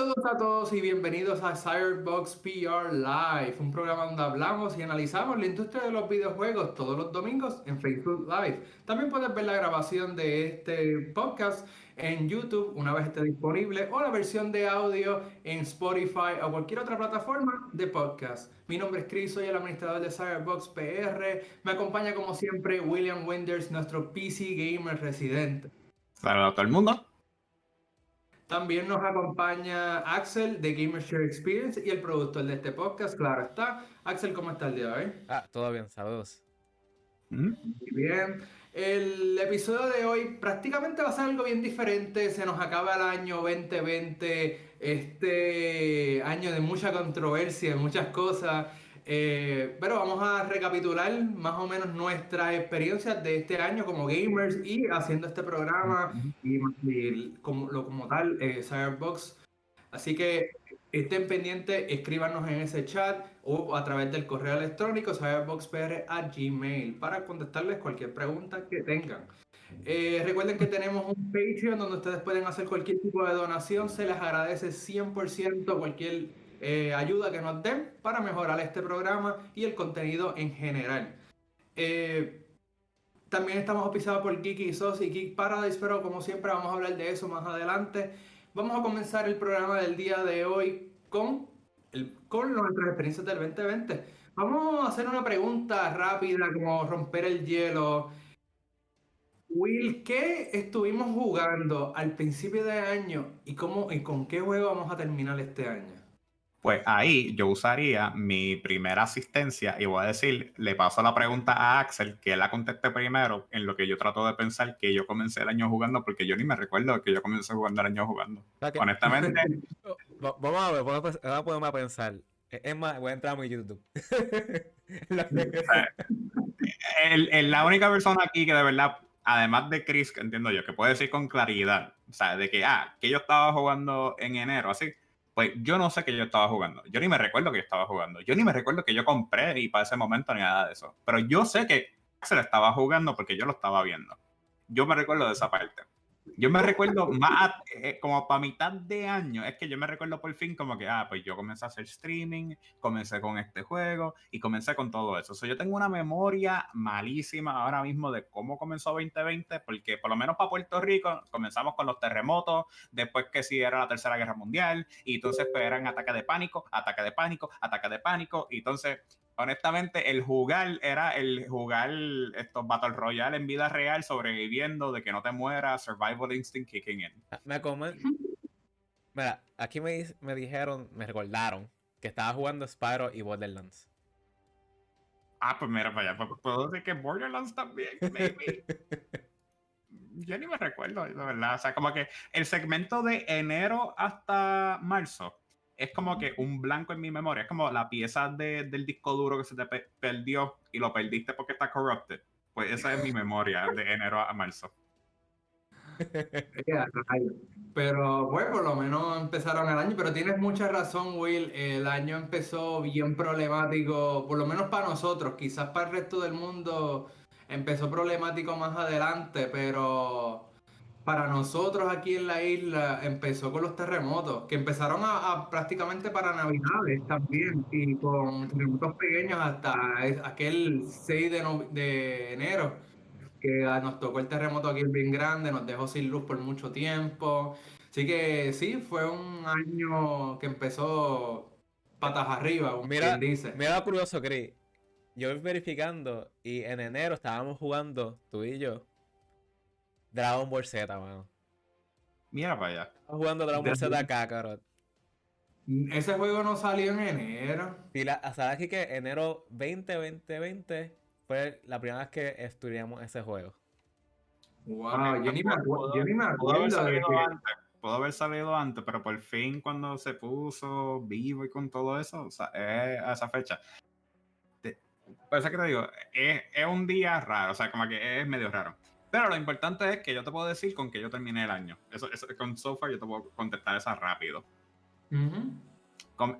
Saludos a todos y bienvenidos a Cyberbox PR Live, un programa donde hablamos y analizamos la industria de los videojuegos todos los domingos en Facebook Live. También puedes ver la grabación de este podcast en YouTube una vez esté disponible o la versión de audio en Spotify o cualquier otra plataforma de podcast. Mi nombre es Chris, soy el administrador de Cyberbox PR. Me acompaña como siempre William Wenders, nuestro PC Gamer residente. Saludos a todo el mundo. También nos acompaña Axel de Gamershare Experience y el productor de este podcast, claro está. Axel, ¿cómo está el día de hoy? Ah, todo bien, saludos. Muy bien. El episodio de hoy prácticamente va a ser algo bien diferente. Se nos acaba el año 2020, este año de mucha controversia, de muchas cosas. Eh, pero vamos a recapitular más o menos nuestras experiencias de este año como gamers y haciendo este programa y, como, lo, como tal, eh, Cyberbox. Así que estén pendientes, escríbanos en ese chat o a través del correo electrónico cyberboxpr@gmail para contestarles cualquier pregunta que tengan. Eh, recuerden que tenemos un Patreon donde ustedes pueden hacer cualquier tipo de donación, se les agradece 100% cualquier eh, ayuda que nos den para mejorar este programa y el contenido en general. Eh, también estamos auspiciados por Geeky Sos y Geek Paradise, pero como siempre vamos a hablar de eso más adelante. Vamos a comenzar el programa del día de hoy con, el, con nuestras experiencias del 2020. Vamos a hacer una pregunta rápida, como romper el hielo. Will, ¿qué estuvimos jugando al principio de año y, cómo, y con qué juego vamos a terminar este año? Pues ahí yo usaría mi primera asistencia y voy a decir, le paso la pregunta a Axel, que la conteste primero, en lo que yo trato de pensar que yo comencé el año jugando, porque yo ni me recuerdo que yo comencé jugando el año jugando. Honestamente. vamos a ver, vamos a ponerme a pensar. Es más, voy a entrar a mi YouTube. el, la única persona aquí que de verdad, además de Chris, que entiendo yo, que puede decir con claridad, o sea, de que, ah, que yo estaba jugando en enero, así pues yo no sé que yo estaba jugando. Yo ni me recuerdo que yo estaba jugando. Yo ni me recuerdo que yo compré y para ese momento ni nada de eso. Pero yo sé que lo estaba jugando porque yo lo estaba viendo. Yo me recuerdo de esa parte. Yo me recuerdo más eh, como para mitad de año, es que yo me recuerdo por fin como que, ah, pues yo comencé a hacer streaming, comencé con este juego y comencé con todo eso. O yo tengo una memoria malísima ahora mismo de cómo comenzó 2020, porque por lo menos para Puerto Rico comenzamos con los terremotos, después que sí era la Tercera Guerra Mundial, y entonces pues eran ataque de pánico, ataque de pánico, ataque de pánico, y entonces honestamente, el jugar era el jugar estos Battle Royale en vida real, sobreviviendo, de que no te mueras, Survival Instinct kicking in. Ah, me Mira, aquí me, me dijeron, me recordaron que estaba jugando Spyro y Borderlands. Ah, pues mira para allá. Pues, puedo decir que Borderlands también, maybe. Yo ni me recuerdo, de verdad. O sea, como que el segmento de enero hasta marzo es como que un blanco en mi memoria. Es como la pieza del disco duro que se te perdió y lo perdiste porque está corrupted. Pues esa es mi memoria de enero a marzo. Pero bueno, por lo menos empezaron el año, pero tienes mucha razón, Will. El año empezó bien problemático, por lo menos para nosotros. Quizás para el resto del mundo empezó problemático más adelante, pero para nosotros aquí en la isla empezó con los terremotos, que empezaron a, prácticamente para Navidades también, y con terremotos pequeños hasta aquel 6 de, de enero, que nos tocó el terremoto aquí bien grande, nos dejó sin luz por mucho tiempo. Así que sí, fue un año que empezó patas arriba, como mira, dice. Mira curioso, Chris. Yo verificando y en enero estábamos jugando, tú y yo, Dragon Ball Z, mano. Mira para allá. Estamos jugando Dragon Ball Z acá, cabrón. Ese juego no salió en enero. Y la, ¿sabes aquí que enero 20, 2020 fue la primera vez que estudiamos ese juego? Wow, yo, ni me acuerdo, yo ni me acuerdo pudo haber salido antes, pero por fin cuando se puso vivo y con todo eso, o sea, es a esa fecha. Por eso que te digo, es, es un día raro, o sea, como que es medio raro. Pero lo importante es que yo te puedo decir con que yo terminé el año. Eso, eso con software yo te puedo contestar esa rápido.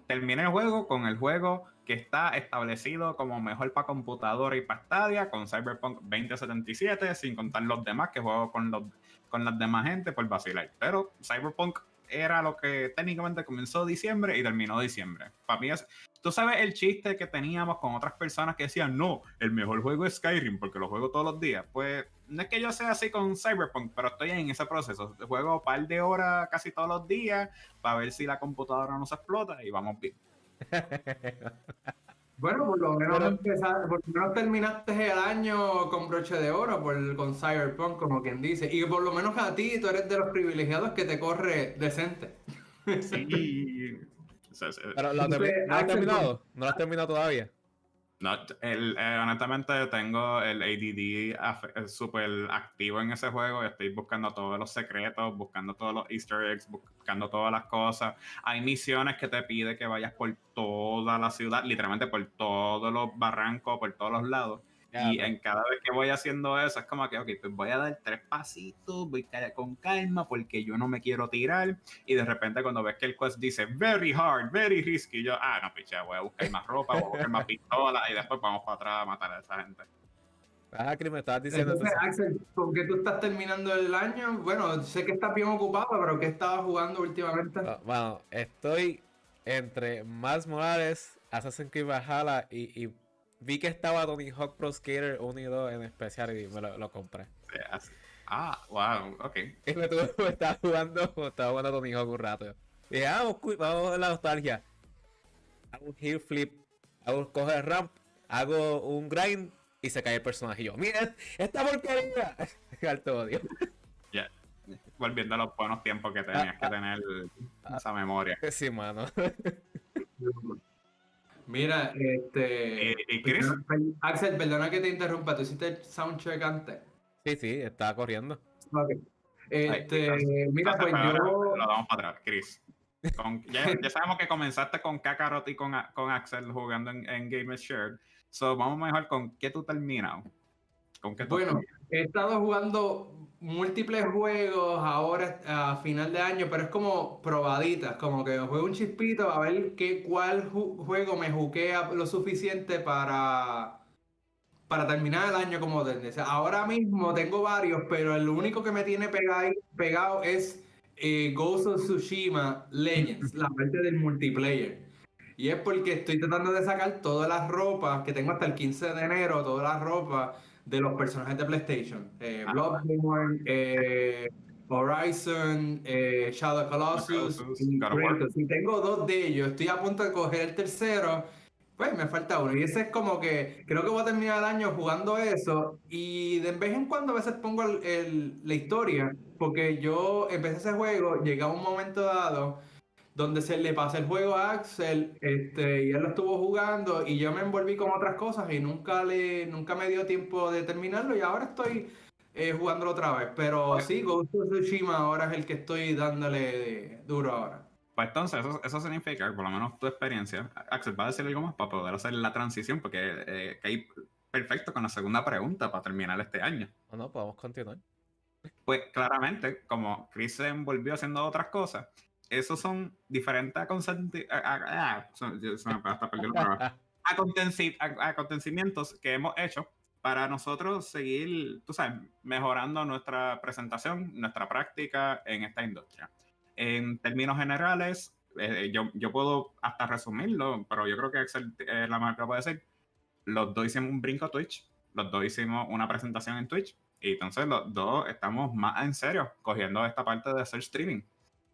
terminé el juego con el juego que está establecido como mejor para computadora y para Stadia, con Cyberpunk 2077, sin contar los demás que juego con, los, con las demás gente por vacilar. Pero Cyberpunk era lo que técnicamente comenzó diciembre y terminó diciembre. Para mí es, tú sabes el chiste que teníamos con otras personas que decían, no, el mejor juego es Skyrim porque lo juego todos los días. Pues no es que yo sea así con Cyberpunk, pero estoy en ese proceso. Juego un par de horas casi todos los días para ver si la computadora no se explota y vamos bien. Bueno, por lo, menos por lo menos terminaste el año con broche de oro por, con Cyberpunk, como quien dice. Y por lo menos a ti, tú eres de los privilegiados que te corre decente. Sí. Pero ¿lo, ¿no lo has terminado? ¿No lo has terminado todavía? No, el, eh, honestamente tengo el ADD súper activo en ese juego. Estoy buscando todos los secretos, buscando todos los easter eggs, buscando todas las cosas. Hay misiones que te pide que vayas por toda la ciudad, literalmente por todos los barrancos, por todos los lados y en cada vez que voy haciendo eso, es como que, ok, pues voy a dar tres pasitos, voy con calma porque yo no me quiero tirar. Y de repente cuando ves que el quest dice very hard, very risky, yo, ah, no, picha, voy a buscar más ropa, voy a buscar más pistolas y después vamos para atrás a matar a esa gente. Ah, que me estabas diciendo. Entonces, Axel, ¿con qué tú estás terminando el año? Bueno, sé que estás bien ocupado, pero ¿qué estabas jugando últimamente? Ah, bueno, estoy entre más Morales, Assassin's Creed Valhalla y, y vi que estaba Tony Hawk Pro Skater 1 y 2 en especial y me lo, compré. Ah, wow, ok. Y me, tuve, estaba jugando, estaba jugando Tony Hawk un rato. Y dije, ah, vamos, a la nostalgia. Hago un heel flip, hago coger ramp, hago un grind y se cae el personaje. Y yo, mira, esta porquería. Alto odio. Ya, volviendo a los buenos tiempos que tenías que tener esa memoria. Sí, mano. Mira, este. ¿Y, eh, Chris? Axel, perdona que te interrumpa. ¿Tú hiciste el soundcheck antes? Sí, sí, estaba corriendo. Ok. Este, mira, pues yo. Lo damos para atrás, Chris. ya, sabemos que comenzaste con Kakarot y con, con Axel jugando en, en Gamers Shared. So, vamos mejor con qué tú terminas. ¿Con qué bueno, he estado jugando múltiples juegos ahora a final de año, pero es como probaditas, como que juego un chispito a ver qué, cuál juego me juquea lo suficiente para, para terminar el año como tendencia. Ahora mismo tengo varios, pero el único que me tiene pegado, pegado es eh, Ghost of Tsushima Legends, la parte del multiplayer. Y es porque estoy tratando de sacar todas las ropas que tengo hasta el 15 de enero, todas las ropas de los personajes de PlayStation. Eh, ah, Bloodborne, eh, Horizon, eh, Shadow Colossus. y tengo dos de ellos, estoy a punto de coger el tercero. Pues me falta uno. Y ese es como que creo que voy a terminar el año jugando eso. Y de vez en cuando a veces pongo la historia. Porque yo empecé ese juego, llega un momento dado donde se le pasa el juego a Axel, este, y él lo estuvo jugando, y yo me envolví con otras cosas y nunca le, nunca me dio tiempo de terminarlo, y ahora estoy eh, jugándolo otra vez. Pero sí, Ghost of Tsushima ahora es el que estoy dándole duro ahora. Pues entonces, eso, eso significa, por lo menos tu experiencia, Axel, ¿va a decir algo más para poder hacer la transición? Porque eh, hay perfecto con la segunda pregunta para terminar este año. No, no, podemos continuar. Pues claramente, como Chris se envolvió haciendo otras cosas, esos son diferentes acontecimientos que hemos hecho para nosotros seguir, tú sabes, mejorando nuestra presentación, nuestra práctica en esta industria. En términos generales, eh, yo, yo, puedo hasta resumirlo, pero yo creo que Excel, eh, la marca puede decir, los dos hicimos un brinco a Twitch, los dos hicimos una presentación en Twitch, y entonces los dos estamos más en serio cogiendo esta parte de hacer streaming.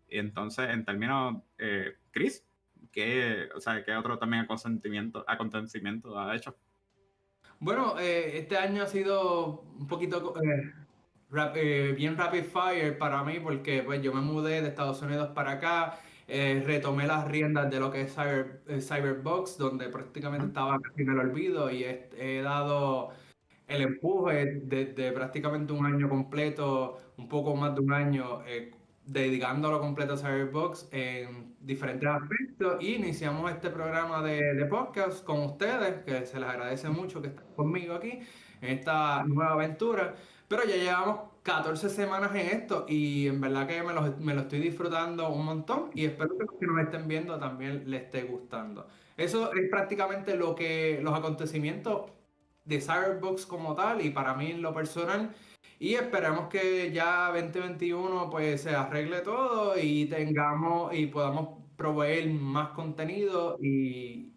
Y entonces, en términos, eh, Chris, ¿qué, o sea, ¿qué otro también acontecimiento, acontecimiento ha hecho? Bueno, eh, este año ha sido un poquito eh, eh, bien rapid fire para mí porque pues, yo me mudé de Estados Unidos para acá, retomé las riendas de lo que es Cyber, Cyberbox, donde prácticamente estaba casi en el olvido y he, dado el empuje de, prácticamente un año completo, un poco más de un año, dedicándolo completo a Cyberbox en diferentes aspectos y iniciamos este programa de, de, podcast con ustedes, que se les agradece mucho que estén conmigo aquí en esta nueva aventura, pero ya llevamos 14 semanas en esto y en verdad que me lo, estoy disfrutando un montón y espero que los que nos estén viendo también les esté gustando. Eso es prácticamente lo que los acontecimientos de Cyberbox como tal y para mí lo personal Y esperamos que ya 2021 pues se arregle todo y tengamos y podamos proveer más contenido y,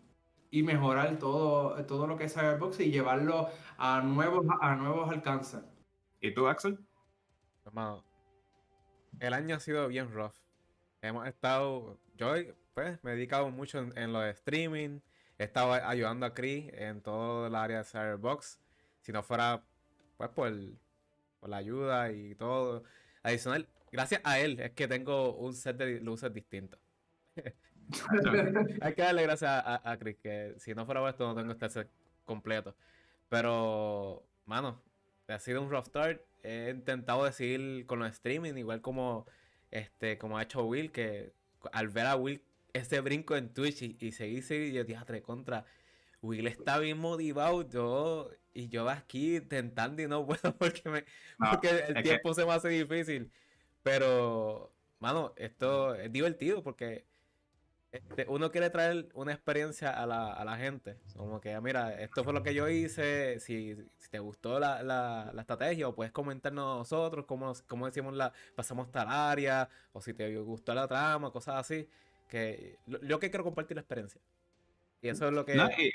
y mejorar todo, todo lo que es Cyberbox y llevarlo a nuevos, a nuevos alcances. ¿Y tú, Axel? Hermano, el año ha sido bien rough. Hemos estado, yo pues me he dedicado mucho en, en lo de streaming, he estado ayudando a Chris en todo el área de Cyberbox. Si no fuera, pues por, por la ayuda y todo. Adicional, gracias a él es que tengo un set de luces distintos. Hay que darle gracias a, a, Chris, que si no fuera por esto no tengo este set completo. Pero, mano, ha sido un rough start. He intentado decidir con los streaming, igual como este, como ha hecho Will, que al ver a Will ese brinco en Twitch y, y seguir, seguir, yo dije, contra. Will está bien motivado, yo, y yo aquí intentando y no puedo porque, me, porque el tiempo se me hace difícil. Pero, mano, esto es divertido porque este, uno quiere traer una experiencia a la, a la gente. Como que, mira, esto fue lo que yo hice. Si, si te gustó la, la, la, estrategia, o puedes comentarnos nosotros cómo, cómo decimos la, pasamos tal área, o si te gustó la trama, cosas así. Que yo que quiero compartir la experiencia. Y eso es lo que. No, y, eh,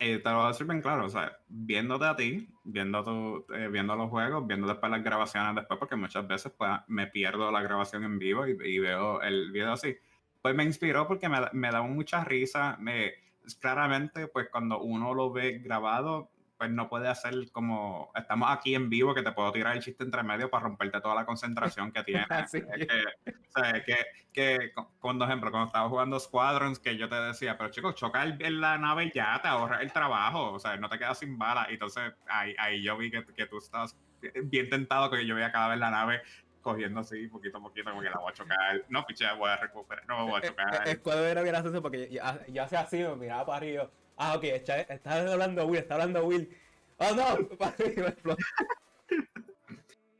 te lo voy a decir bien claro, o sea, viéndote a ti, viendo, tu, eh, viendo los juegos, viendo después las grabaciones después, porque muchas veces pues, me pierdo la grabación en vivo y, y veo el video así pues me inspiró porque me, me da mucha risa. Me, claramente, pues cuando uno lo ve grabado, pues no puede hacer como estamos aquí en vivo que te puedo tirar el chiste entre medio para romperte toda la concentración que tienes. que, o sea, que, que, por ejemplo, cuando estaba jugando Squadrons, que yo te decía, pero chicos, choca en la nave ya, te ahorra el trabajo, o sea, no te quedas sin bala. Y entonces ahí, ahí yo vi que, que tú estás bien tentado, que yo veía cada vez la nave cogiendo así, poquito a poquito, como que la voy a chocar. No, piché, voy a recuperar, no me voy a chocar. El cuadro era bien gracioso porque ya, ya hace así, me miraba para arriba. Ah, ok, está, está hablando Will, está hablando Will. ¡Oh, no!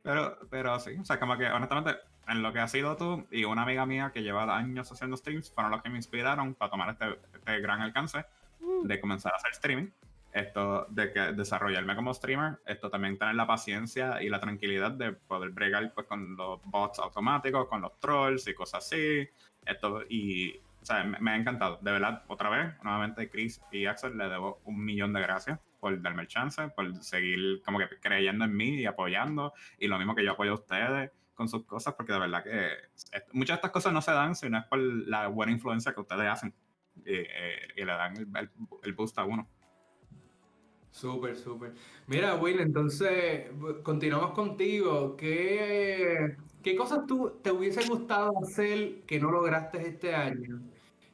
Pero, pero sí, o sea, como que honestamente, en lo que has sido tú y una amiga mía que lleva años haciendo streams, fueron los que me inspiraron para tomar este, este gran alcance mm. de comenzar a hacer streaming esto de que desarrollarme como streamer, esto también tener la paciencia y la tranquilidad de poder bregar pues, con los bots automáticos, con los trolls y cosas así. Esto, y o sea, me, ha encantado. De verdad, otra vez, nuevamente Chris y Axel le debo un millón de gracias por darme el chance, por seguir como que creyendo en mí y apoyando. Y lo mismo que yo apoyo a ustedes con sus cosas, porque de verdad que muchas de estas cosas no se dan si no es por la buena influencia que ustedes hacen y, eh, le dan el boost a uno. Súper, súper. Mira, Will, entonces continuamos contigo. ¿Qué, ¿Qué cosas tú te hubiese gustado hacer que no lograste este año?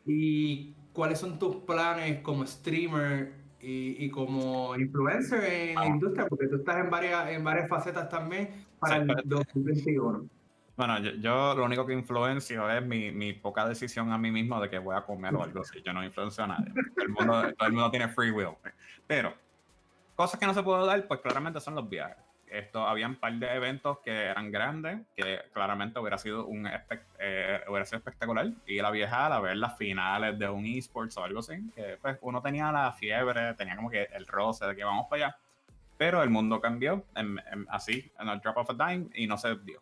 ¿Y cuáles son tus planes como streamer y, y como influencer en la industria? Porque tú estás en varias, en varias facetas también para el 2021. Bueno, yo, yo, lo único que influencio es mi, mi, poca decisión a mí mismo de que voy a comer o algo así. Yo no influencio a nadie. el mundo, todo el mundo tiene free will. Pero Cosas que no se puede dar, pues claramente son los viajes. Esto, había un par de eventos que eran grandes, que claramente hubiera sido un eh, hubiera sido espectacular. Ir a viajar a ver las finales de un esports o algo así. Que pues uno tenía la fiebre, tenía como que el roce de que vamos para allá. Pero el mundo cambió así, en el drop of a dime, y no se dio.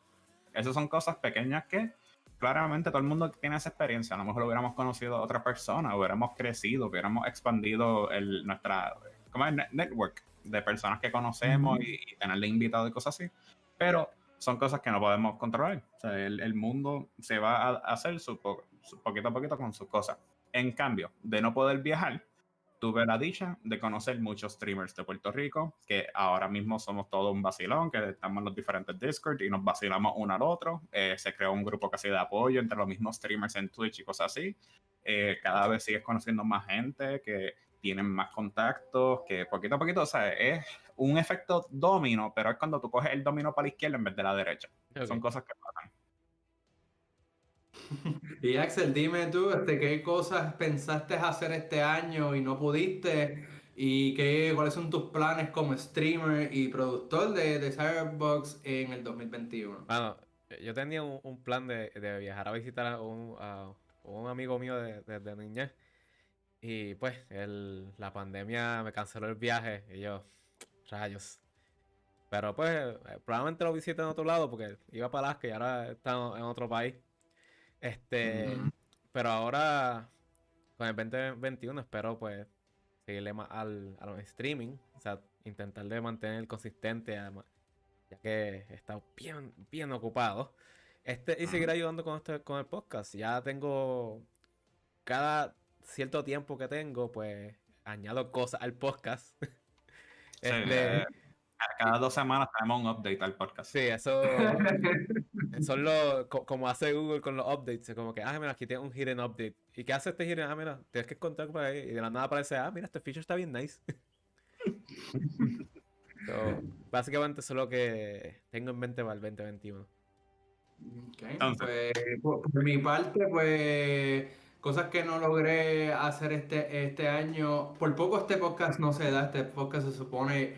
Esas son cosas pequeñas que claramente todo el mundo tiene esa experiencia. A lo mejor hubiéramos conocido a otra persona, hubiéramos crecido, hubiéramos expandido el, nuestra como network de personas que conocemos y, tenerle invitados y cosas así. Pero son cosas que no podemos controlar. O sea, el, mundo se va a hacer su, poquito a poquito con sus cosas. En cambio, de no poder viajar, tuve la dicha de conocer muchos streamers de Puerto Rico, que ahora mismo somos todo un vacilón, que estamos en los diferentes Discord y nos vacilamos uno al otro. Eh, se creó un grupo casi de apoyo entre los mismos streamers en Twitch y cosas así. Eh, cada vez sigues conociendo más gente que tienen más contactos, que poquito a poquito, o sea, es un efecto domino, pero es cuando tú coges el domino para la izquierda en vez de la derecha. Son cosas que pasan. Y Axel, dime tú, este, ¿qué cosas pensaste hacer este año y no pudiste? ¿Y qué, cuáles son tus planes como streamer y productor de, de Cyberbox en el 2021? Bueno, yo tenía un, plan de, viajar a visitar a un, un amigo mío de, de niñez y pues el, la pandemia me canceló el viaje y yo, rayos. Pero pues, eh, probablemente lo visite en otro lado porque iba para Alaska y ahora está en otro país. Este, pero ahora, con el 2021, espero pues seguirle más al, a los streaming. O sea, intentar de mantener consistente, además, ya que he estado bien, bien ocupado. Este, y seguir ayudando con, este, con el podcast. Ya tengo cada cierto tiempo que tengo, pues añado cosas al podcast. Sí, Este, eh, cada dos semanas tenemos un update al podcast. Sí, eso son los, co- como hace Google con los updates, es como que, ah, mira, aquí tiene un hidden update. ¿Y qué hace este hidden? Ah, mira, tienes que encontrar por ahí. Y de la nada aparece, ah, mira, este feature está bien nice. So, básicamente eso es lo que tengo en mente para el 2021. Ok, Entonces. pues, por, por mi parte, pues cosas que no logré hacer este, este año. Por poco este podcast no se da. Este podcast se supone,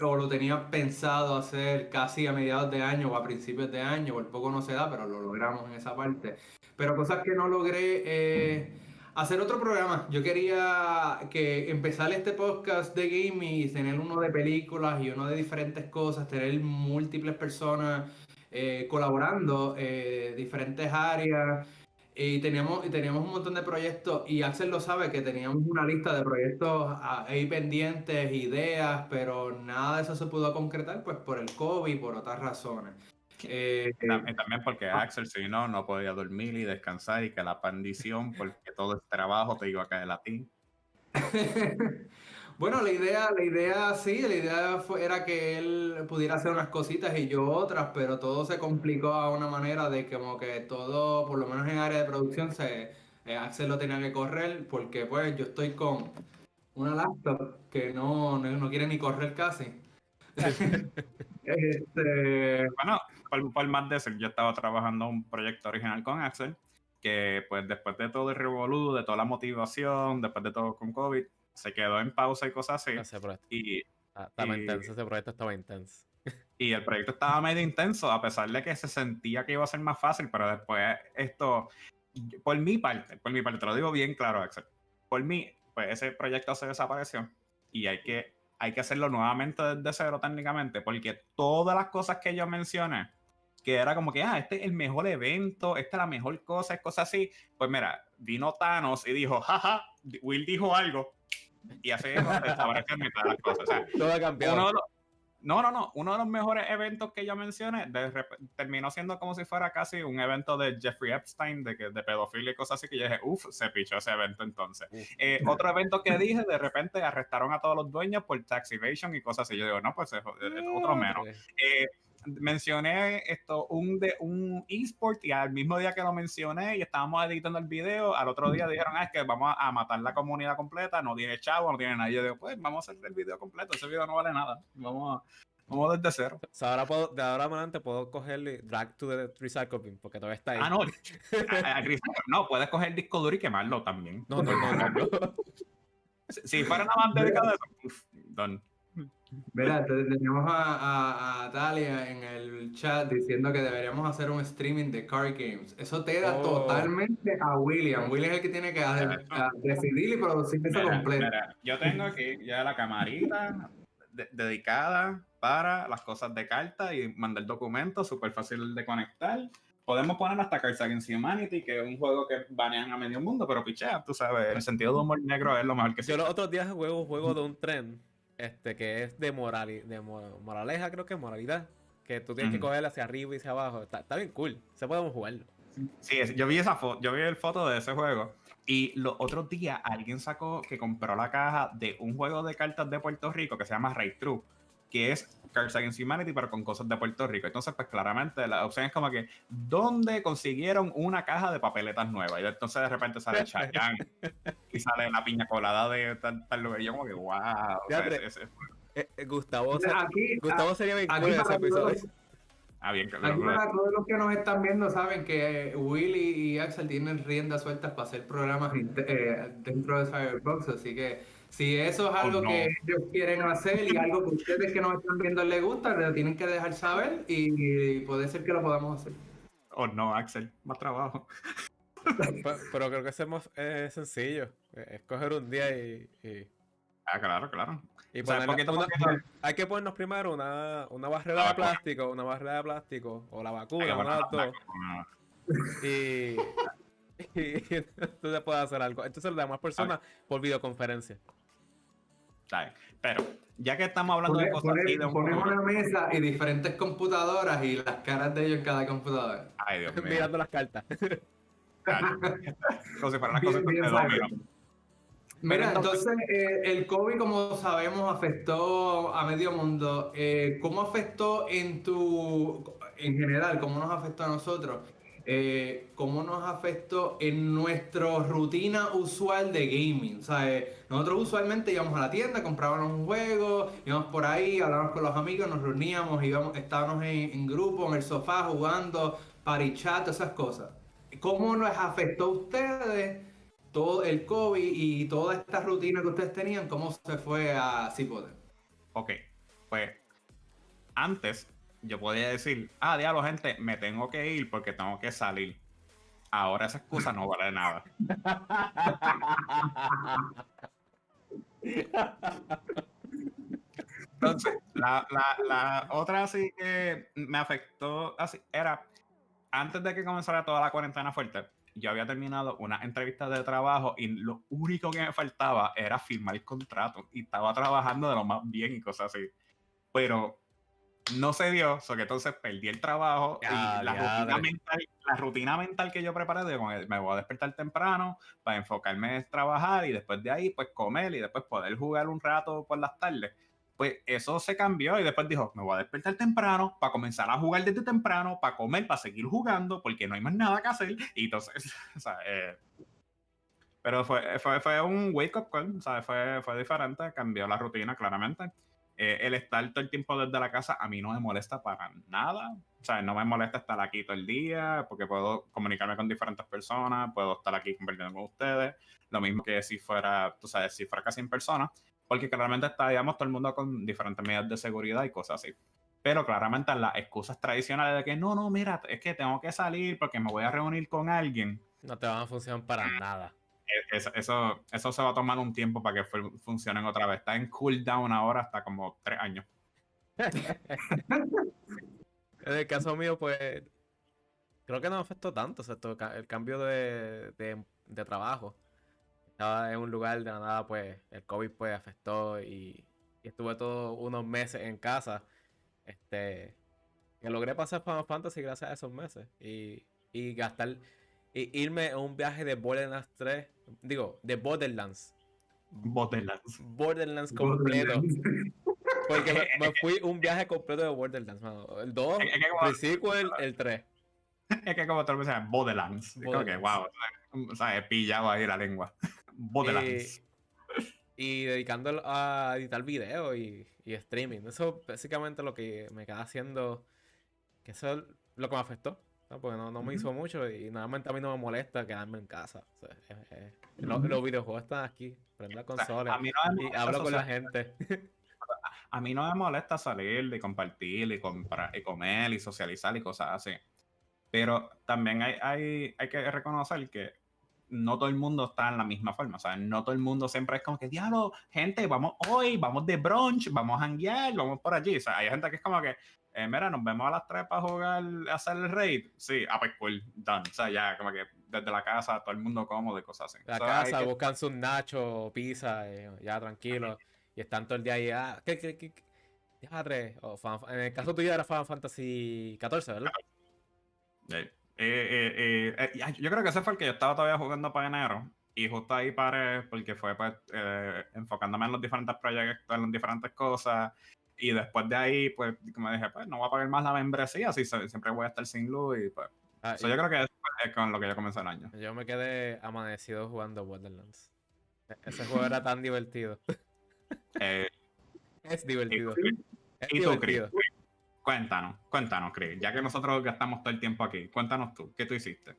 o lo tenía pensado hacer casi a mediados de año o a principios de año. Por poco no se da, pero lo logramos en esa parte. Pero cosas que no logré. eh, Hacer otro programa. Yo quería que empezar este podcast de gaming y tener uno de películas y uno de diferentes cosas, tener múltiples personas eh, colaborando eh, diferentes áreas y teníamos, y teníamos un montón de proyectos y Axel lo sabe que teníamos una lista de proyectos ah, ahí pendientes, ideas, pero nada de eso se pudo concretar pues por el COVID y por otras razones. Eh, Y tam- y también porque Axel, si no, no podía dormir y descansar y que la pandición, porque todo el trabajo te iba a caer a ti. Bueno, la idea, la idea sí, la idea fue- era que él pudiera hacer unas cositas y yo otras, pero todo se complicó a una manera de que como que todo, por lo menos en área de producción, se, eh, Axel lo tenía que correr porque pues yo estoy con una laptop que no, no, no quiere ni correr casi. Este, Bueno, por, por más de eso, yo estaba trabajando un proyecto original con Axel, que pues después de todo el revolú, de toda la motivación, después de todo con COVID, se quedó en pausa y cosas así. Ese proyecto Y, ah, estaba y- intenso, ese proyecto estaba intenso. y el proyecto estaba medio intenso, a pesar de que se sentía que iba a ser más fácil, pero después esto, por mi parte, por mi parte, te lo digo bien claro, Axel, por mí, pues ese proyecto se desapareció y hay que, hay que hacerlo nuevamente desde cero técnicamente, porque todas las cosas que yo mencioné, que era como que, ah, este es el mejor evento, esta es la mejor cosa, es cosa así, pues mira, vino Thanos y dijo, jaja, Will dijo algo, y así desapareció mitad de las cosas. O sea, Todo ha cambiado. no, no, no. Uno de los mejores eventos que yo mencioné de terminó siendo como si fuera casi un evento de Jeffrey Epstein, de, que, de pedofilia y cosas así, que yo dije, uff, se pichó ese evento entonces. Eh, otro evento que dije, de repente arrestaron a todos los dueños por tax evasion y cosas así. Yo digo, no, pues es, es otro menos. Eh, mencioné esto, un de un eSport y al mismo día que lo mencioné y estábamos editando el video, al otro día dijeron, ah, es que vamos a matar la comunidad completa, no tiene chavo, no tiene nada. Y yo digo, pues vamos a hacer el video completo, ese video no vale nada, vamos, a- vamos desde cero. O sea, ahora puedo, de ahora en adelante puedo cogerle drag to the recycle bin porque todavía está ahí. Ah, no, a- a no, puedes coger el disco duro y quemarlo también. no, no, no, no, no. Si, si fuera nada más dedicado a eso, uf, done. Mira, te- tenemos a, a, a Talia en el chat diciendo que deberíamos hacer un streaming de card games. Eso te da Oh. totalmente a William. William es el que tiene que hacer- a decidir y producir eso completo. mira, yo tengo aquí ya la camarita de- dedicada para las cosas de carta y mandar documentos, súper fácil de conectar. Podemos poner hasta Cards Against Humanity, que es un juego que banean a medio mundo, pero pichea, tú sabes, el sentido de humor negro es lo mejor que Yo los otros días juego un juego de un tren, este, que es de, morali de mo- moraleja, creo que es moralidad. Que tú tienes que coger hacia arriba y hacia abajo. Está, está bien cool. Se podemos jugarlo. Sí, yo vi esa foto, yo vi el foto de ese juego. Y los otros días alguien sacó que compró la caja de un juego de cartas de Puerto Rico que se llama Ray True, que es Cards Against Humanity, pero con cosas de Puerto Rico. Entonces, pues claramente la opción es como que, ¿dónde consiguieron una caja de papeletas nuevas? Y entonces de repente sale Chayanne y sale la piña colada de tal, tal lugar. Y yo como que, wow. o sea, Fíjate. ese- ese- Eh, eh, Gustavo, Aquí, Gustavo sería bien aquí cool ese para todos- episodio. ah, bien, Aquí claro. para todos los que nos están viendo saben que Willy y Axel tienen riendas sueltas para hacer programas eh, dentro de Cyberbox, así que si eso es algo Oh, no. que ellos quieren hacer y algo que ustedes que nos están viendo les gusta, lo tienen que dejar saber y, puede ser que lo podamos hacer. Oh, no, Axel, más trabajo. Pe- Pero creo que más eh, sencillo. Eh, Es coger un día y. y- Ah, claro, claro. Y O sea, poquito una- poquito. hay que ponernos primero una, una barrera La de vacuna. plástico, una barrera de plástico, o la vacuna, una de la- y, y entonces puedes hacer algo. Entonces las demás personas por videoconferencia. Está bien. Pero, ya que estamos hablando de Pone- cosas pone- así de un ponemos una mesa y diferentes computadoras y las caras de ellos en cada computadora. Ay, Dios mío. Mirando las cartas. Como si fueran las Bien- cosas bien de domino. Mira, entonces eh, el COVID, como sabemos, afectó a medio mundo. Eh, ¿Cómo afectó en tu, en general, cómo nos afectó a nosotros? Eh, ¿Cómo nos afectó en nuestra rutina usual de gaming? Sea, eh, nosotros usualmente íbamos a la tienda, comprábamos un juego, íbamos por ahí, hablábamos con los amigos, nos reuníamos, íbamos, estábamos en, en grupo, en el sofá, jugando, party chat, esas cosas. ¿Cómo nos afectó a ustedes todo el COVID y toda esta rutina que ustedes tenían? ¿Cómo se fue a Cipote? Ok, pues antes yo podía decir, ah, diablo, gente, me tengo que ir porque tengo que salir. Ahora esa excusa no vale nada. Entonces, la, la- la otra así que me afectó así era, antes de que comenzara toda la cuarentena fuerte, yo había terminado una entrevista de trabajo y lo único que me faltaba era firmar el contrato y estaba trabajando de lo más bien y cosas así. Pero no se dio, so que entonces perdí el trabajo Ya, y la rutina, mental, la rutina mental que yo preparé de me voy a despertar temprano para enfocarme en trabajar y después de ahí pues comer y después poder jugar un rato por las tardes. Pues eso se cambió y después dijo, me voy a despertar temprano para comenzar a jugar desde temprano, para comer, para seguir jugando, porque no hay más nada que hacer. Y entonces, o sea, eh, pero fue, fue, fue un wake up call, o sea, fue, fue diferente, cambió la rutina claramente. Eh, el estar todo el tiempo desde la casa a mí no me molesta para nada. O sea, no me molesta estar aquí todo el día porque puedo comunicarme con diferentes personas, puedo estar aquí convirtiendo con ustedes. Lo mismo que si fuera, tú sabes, si fuera casi en persona, porque claramente estaríamos todo el mundo con diferentes medidas de seguridad y cosas así. Pero claramente las excusas tradicionales de que no, no, mira, es que tengo que salir porque me voy a reunir con alguien. No te van a funcionar para nada. Eh, Eso, eso, se va a tomar un tiempo para que fu- funcionen otra vez. Está en cooldown ahora hasta como tres años. En el caso mío, pues, creo que no afectó tanto, el cambio de, trabajo. Estaba en un lugar de la nada, pues, el COVID pues afectó y, estuve todos unos meses en casa. Este, que logré pasar Final Fantasy gracias a esos meses y, y gastar, y irme en un viaje de Borderlands 3, digo, de Borderlands. Borderlands. Borderlands completo. Porque me, me fui un viaje completo de Borderlands, mano. El 2, Es que como- el sequel, el 3. Es que como todo el mundo dice, Borderlands. Es como que, wow, Borderlands. o sea, sea, he pillado ahí la lengua. Borderlands. Y dedicándolo a editar video y, y streaming. Eso básicamente lo que me queda haciendo. Que eso es lo que me afectó. ¿No? Porque no, no me hizo mucho y normalmente a mí no me molesta quedarme en casa. O sea, es- es- los, los videojuegos están aquí. Prendo la O sea, consola a mí no y hablo con la gente. A mí no me molesta salir y compartir y, comprar, y comer y socializar y cosas así. Pero también hay, hay, hay que reconocer que no todo el mundo está en la misma forma. O sea, no todo el mundo siempre es como que, diablo, gente, vamos hoy, vamos de brunch, vamos a hanguear, vamos por allí. O sea, hay gente que es como que, eh, mira, nos vemos a las tres para jugar, hacer el raid. Sí, ah, pues cool, done. O sea, ya como que desde la casa, todo el mundo cómodo y cosas así. La So, hay casa, que- buscan sus nachos, pizza, eh, ya tranquilo. Y están todo el día ahí. Ah, ¿qué, qué, qué? qué? Diadre, o Final- en el caso tuyo era Final Fantasy XIV, ¿verdad? Eh, eh, eh, eh, yo creo que ese fue el que yo estaba todavía jugando para enero. Y justo ahí paré porque fue pues eh, enfocándome en los diferentes proyectos, en las diferentes cosas. Y después de ahí, pues, como dije, pues no voy a pagar más la membresía, así siempre voy a estar sin luz. Y pues, Ah, so y yo creo que eso es con lo que yo comencé el año. yo me quedé amanecido jugando Borderlands. E- Ese juego era tan divertido. Eh, Es divertido. Es y tú, Chris, cuéntanos, cuéntanos, Chris. Ya que nosotros gastamos todo el tiempo aquí, cuéntanos tú, ¿qué tú hiciste?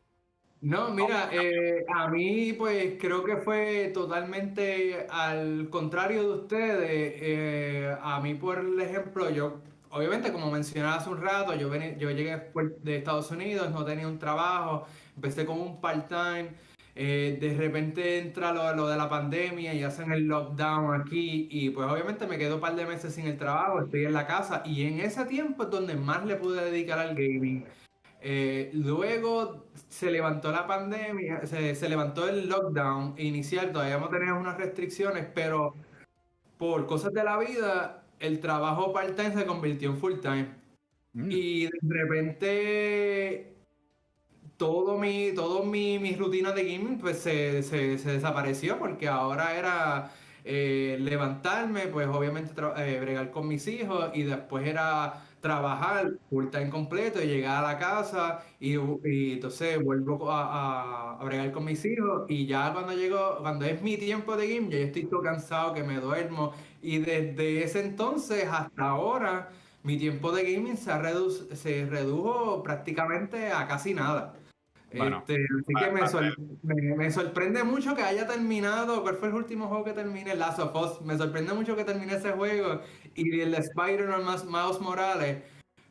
No, mira, eh, a mí pues creo que fue totalmente al contrario de ustedes. Eh, a mí, por ejemplo, yo, obviamente como mencionaba hace un rato, yo, vení- yo llegué de Estados Unidos, no tenía un trabajo, empecé con un part-time. Eh, de repente entra lo, lo, de la pandemia y hacen el lockdown aquí y pues obviamente me quedo un par de meses sin el trabajo, estoy en la casa y en ese tiempo es donde más le pude dedicar al gaming. Eh, luego se levantó la pandemia, se, se, levantó el lockdown inicial, todavía no teníamos unas restricciones, pero por cosas de la vida, el trabajo part-time se convirtió en full-time. Mm. Y de repente todo mi, todo mi, mi rutina de gaming pues se, se, se desapareció porque ahora era eh, levantarme, pues obviamente eh, bregar con mis hijos y después era trabajar full time completo y llegar a la casa y, entonces vuelvo a, a, bregar con mis hijos y ya cuando llego, cuando es mi tiempo de game, ya estoy todo cansado que me duermo y desde ese entonces hasta ahora mi tiempo de gaming se, se redujo prácticamente a casi nada. Este, así que me, sor me, me, sorprende mucho que haya terminado. ¿Cuál fue el último juego que terminé? Last of Us. Me sorprende mucho que termine ese juego y el Spider-Man Miles Morales.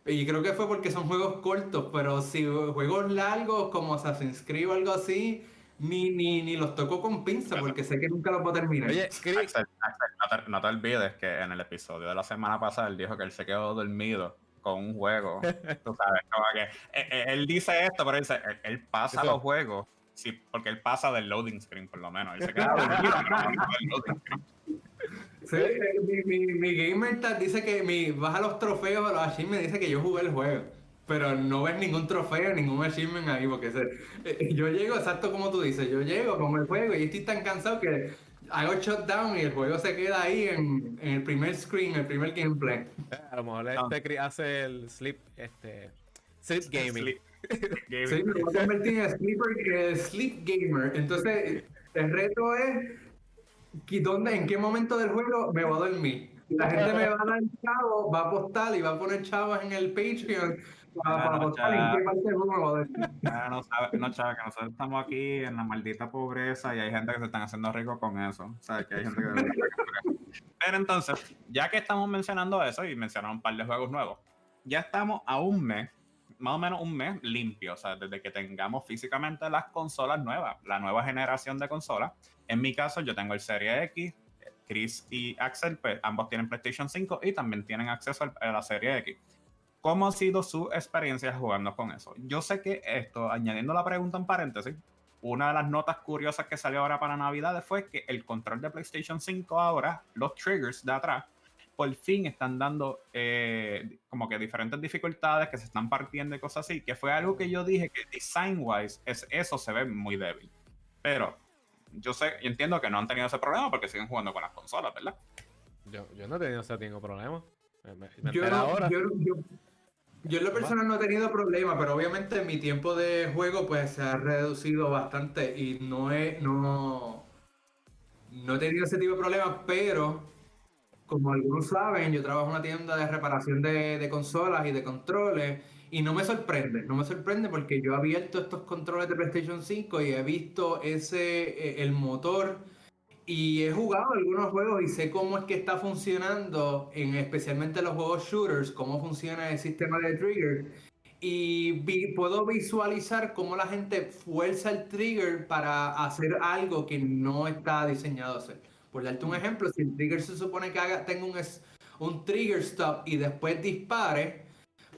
Y creo que fue porque son juegos cortos, pero si juegos largos como Assassin's Creed o algo así, ni, ni, ni los toco con pinza porque sé que nunca los puedo terminar. Oye, no, te, olvides que en el episodio de la semana pasada él dijo que él se quedó dormido con un juego. Tú sabes, como que eh, eh, él, dice esto, pero él, dice, él, pasa los juegos, sí, porque él pasa del loading screen por lo menos. Él se queda dormido, loading screen. Sí, mi, mi, mi gamer dice que mi, baja los trofeos a los achievements, dice que yo jugué el juego. Pero no ves ningún trofeo, ningún achievement ahí, porque se, eh, yo llego exacto como tú dices, yo llego como el juego y estoy tan cansado que hago shutdown y el juego se queda ahí en, en el primer screen, el primer gameplay. A lo mejor este hace el sleep, este, sleep gaming. Sí, me voy a convertir en sleeper, eh, sleep gamer. Entonces, el reto es ¿dónde, ¿en qué momento del juego me voy a dormir? La gente me va a dar chavo, va a apostar y va a poner chavos en el Patreon para, para parte sabe, no, chava, que nosotros estamos aquí en la maldita pobreza y hay gente que se están haciendo rico con eso. O sea, que hay gente que... Pero entonces, ya que estamos mencionando eso y mencionaron un par de juegos nuevos, ya estamos a un mes más o menos un mes limpio, o sea, desde que tengamos físicamente las consolas nuevas, la nueva generación de consolas. En mi caso, yo tengo el Serie X, Chris y Axel, pues, ambos tienen PlayStation 5 y también tienen acceso a la Serie X. ¿Cómo ha sido su experiencia jugando con eso? Yo sé que esto, añadiendo la pregunta en paréntesis, una de las notas curiosas que salió ahora para Navidades fue que el control de PlayStation 5 ahora, los triggers de atrás, por fin están dando eh, como que diferentes dificultades que se están partiendo y cosas así, que fue algo que yo dije que design-wise es, eso se ve muy débil. Pero yo sé, y entiendo que no han tenido ese problema porque siguen jugando con las consolas, ¿verdad? Yo, yo no he tenido ese tengo problema. yo, ahora. Yo, yo, en lo personal no he tenido problema, pero obviamente mi tiempo de juego pues se ha reducido bastante y no he, no, no he tenido ese tipo de problemas, pero como algunos saben, yo trabajo en una tienda de reparación de, consolas y de controles y no me sorprende, no me sorprende porque yo he abierto estos controles de PlayStation 5 y he visto ese, eh, el motor y he jugado algunos juegos y sé cómo es que está funcionando, en especialmente los juegos shooters, cómo funciona el sistema de trigger. Y puedo visualizar cómo la gente fuerza el trigger para hacer algo que no está diseñado a hacer. Por darte un ejemplo, si el trigger se supone que haga, tenga un, un trigger stop y después dispare,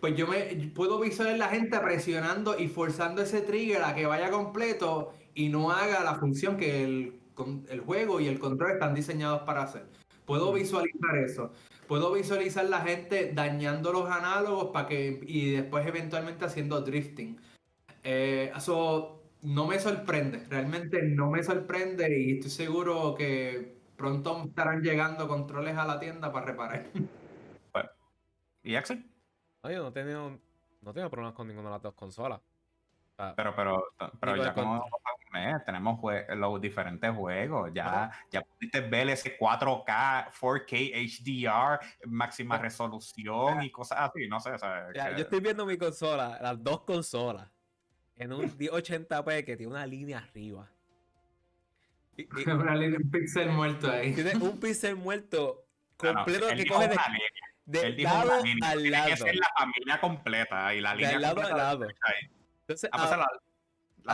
pues yo me puedo visualizar la gente presionando y forzando ese trigger a que vaya completo y no haga la función que el, el juego y el control están diseñados para hacer. Puedo visualizar eso. Puedo visualizar la gente dañando los análogos para que y después eventualmente haciendo drifting. Eh, eso no me sorprende, realmente no me sorprende y estoy seguro que pronto estarán llegando controles a la tienda para reparar. ¿Y Axel? No, yo no he tenido, no tengo problemas con ninguna de las dos consolas. pero, pero, pero ya como mes, tenemos los diferentes juegos. Ya, ya pudiste ver ese 4K, 4K HDR, máxima resolución y cosas así. No sé. Yo estoy viendo mi consola, las dos consolas, en un 1080p que tiene una línea arriba. un pixel muerto ahí. Tiene un pixel muerto completo que coge de, de lado al lado. Tiene que ser la familia completa y la línea de lado a lado. Entonces, ah, la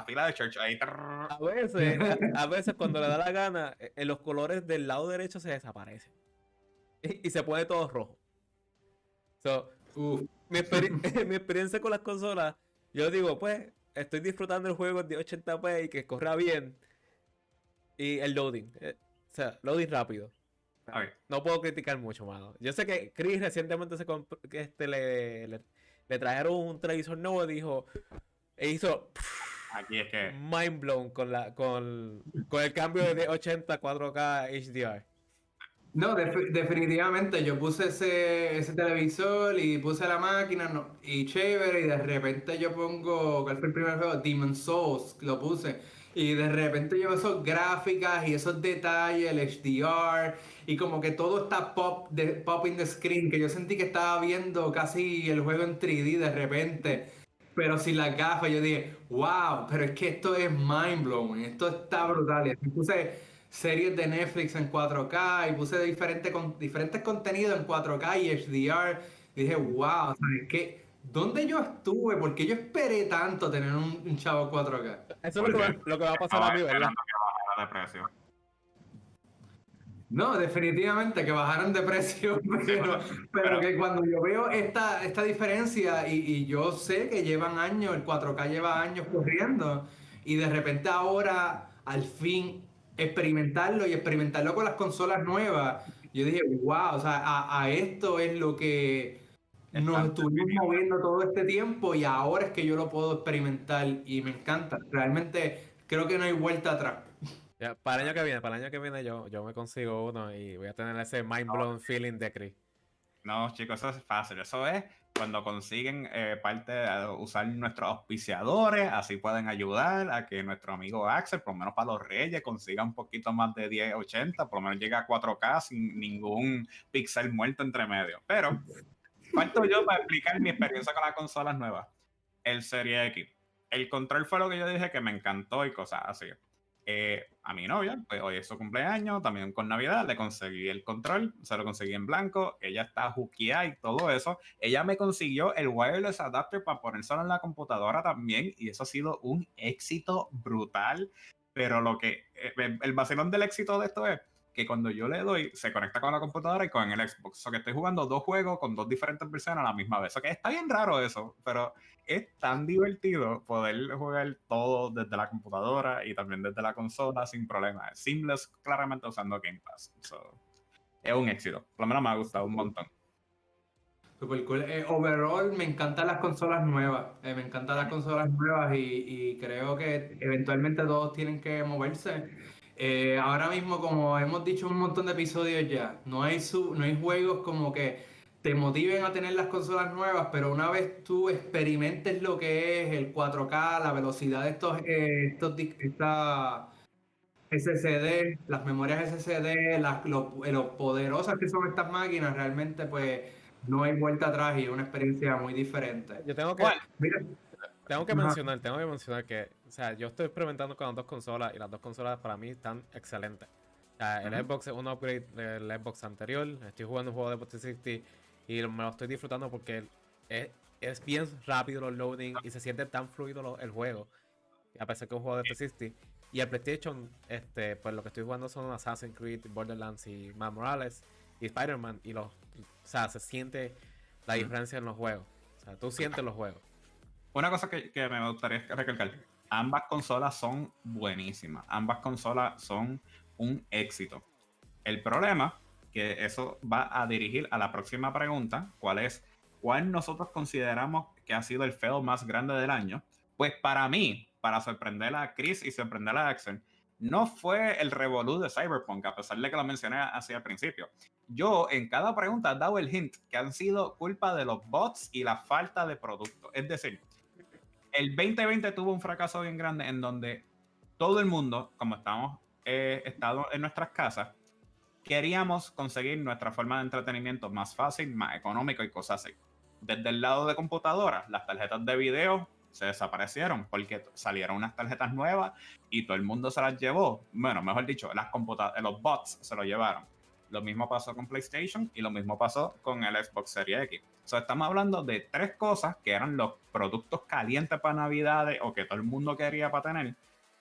fila de church ahí. A veces, a, veces cuando le da la gana, en eh, los colores del lado derecho se desaparecen. Y, se pone todo rojo. mi, mi experiencia con las consolas, yo digo, pues, estoy disfrutando el juego de 80p y que corra bien. Y el loading. Eh, o sea, loading rápido. No puedo criticar mucho, mano. Yo sé que Chris recientemente se este, le, le, trajeron un televisor nuevo y dijo. E hizo. Aquí es que. Mind blown con, la, con, con el cambio de 80 a 4K HDR. No, definitivamente. Yo puse ese, ese televisor y puse la máquina y chévere. Y de repente yo pongo. ¿Cuál fue el primer juego? Demon Souls. Lo puse. Y de repente yo esos gráficas y esos detalles, el HDR, y como que todo está pop, de, pop in the screen, que yo sentí que estaba viendo casi el juego en 3D de repente, pero sin las gafas, yo dije, wow, pero es que esto es mind blowing, esto está brutal. Y puse series de Netflix en 4K y puse diferentes, con, diferentes contenidos en 4K y HDR. Y dije, wow, ¿sabes qué? ¿Dónde yo estuve? Porque yo esperé tanto tener un, chavo 4K. Eso es lo que, va, lo que, va, a pasar a mí, ¿verdad? No, definitivamente que bajaran de precio, pero, que cuando yo veo esta, esta diferencia y, y, yo sé que llevan años, el 4K lleva años corriendo y de repente ahora al fin experimentarlo y experimentarlo con las consolas nuevas, yo dije, wow, o sea, a, a esto es lo que nos estuvimos moviendo todo este tiempo y ahora es que yo lo puedo experimentar y me encanta. Realmente creo que no hay vuelta atrás. Para el año que viene, para el año que viene yo, yo me consigo uno y voy a tener ese mind blown feeling de Chris. No, chicos, eso es fácil. Eso es cuando consiguen eh, parte de usar nuestros auspiciadores, así pueden ayudar a que nuestro amigo Axel, por lo menos para los Reyes, consiga un poquito más de 1080, por lo menos llegue a 4K sin ningún pixel muerto entre medio. Pero Falto yo para explicar mi experiencia con las consolas nuevas. El Serie X. El control fue lo que yo dije que me encantó y cosas así. Eh, a mi novia, pues hoy es su cumpleaños, también con Navidad, le conseguí el control, se lo conseguí en blanco, ella está juqueada y todo eso. Ella me consiguió el wireless adapter para ponérselo en la computadora también y eso ha sido un éxito brutal. Pero lo que, eh, el vacilón del éxito de esto es que cuando yo le doy, se conecta con la computadora y con el Xbox. O sea, que estoy jugando dos juegos con dos diferentes versiones a la misma vez. O sea, que está bien raro eso, pero es tan divertido poder jugar todo desde la computadora y también desde la consola sin problema. Es seamless, claramente usando Game Pass. es un éxito. Por lo menos me ha gustado un montón. Super cool. Eh, overall, me encantan las consolas nuevas. Eh, me encantan las consolas nuevas y, creo que eventualmente todos tienen que moverse eh, ahora mismo, como hemos dicho un montón de episodios ya, no hay, su, no hay juegos como que te motiven a tener las consolas nuevas, pero una vez tú experimentes lo que es el 4K, la velocidad de estos, eh, estos SSD, las memorias SSD, las, lo, poderosas que son estas máquinas, realmente pues no hay vuelta atrás y es una experiencia muy diferente. Yo tengo que... Tengo que mencionar, tengo que mencionar que, o sea, yo estoy experimentando con las dos consolas y las dos consolas para mí están excelentes. O sea, el Xbox es un upgrade del Xbox anterior. Estoy jugando un juego de Xbox 360 y me lo estoy disfrutando porque es, es bien rápido los loading y se siente tan fluido el juego. A pesar que es un juego de 360. Y el PlayStation, este, pues lo que estoy jugando son Assassin's Creed, Borderlands y Miles Morales y Spider-Man. Y los, o sea, se siente la diferencia en los juegos. O sea, tú sientes los juegos. Una cosa que, me gustaría recalcar, ambas consolas son buenísimas, ambas consolas son un éxito. El problema, que eso va a dirigir a la próxima pregunta, ¿cuál es? ¿Cuál nosotros consideramos que ha sido el feo más grande del año? Pues para mí, para sorprender a Chris y sorprender a Axel, no fue el revolú de Cyberpunk, a pesar de que lo mencioné hacia el principio. Yo en cada pregunta he dado el hint que han sido culpa de los bots y la falta de producto. Es decir, el 2020 tuvo un fracaso bien grande en donde todo el mundo, como estamos eh, estado en nuestras casas, queríamos conseguir nuestra forma de entretenimiento más fácil, más económico y cosas así. Desde el lado de computadoras, las tarjetas de video se desaparecieron porque salieron unas tarjetas nuevas y todo el mundo se las llevó. Bueno, mejor dicho, las los bots se lo llevaron. Lo mismo pasó con PlayStation y lo mismo pasó con el Xbox Series X. O sea, estamos hablando de tres cosas que eran los productos calientes para Navidades o que todo el mundo quería para tener,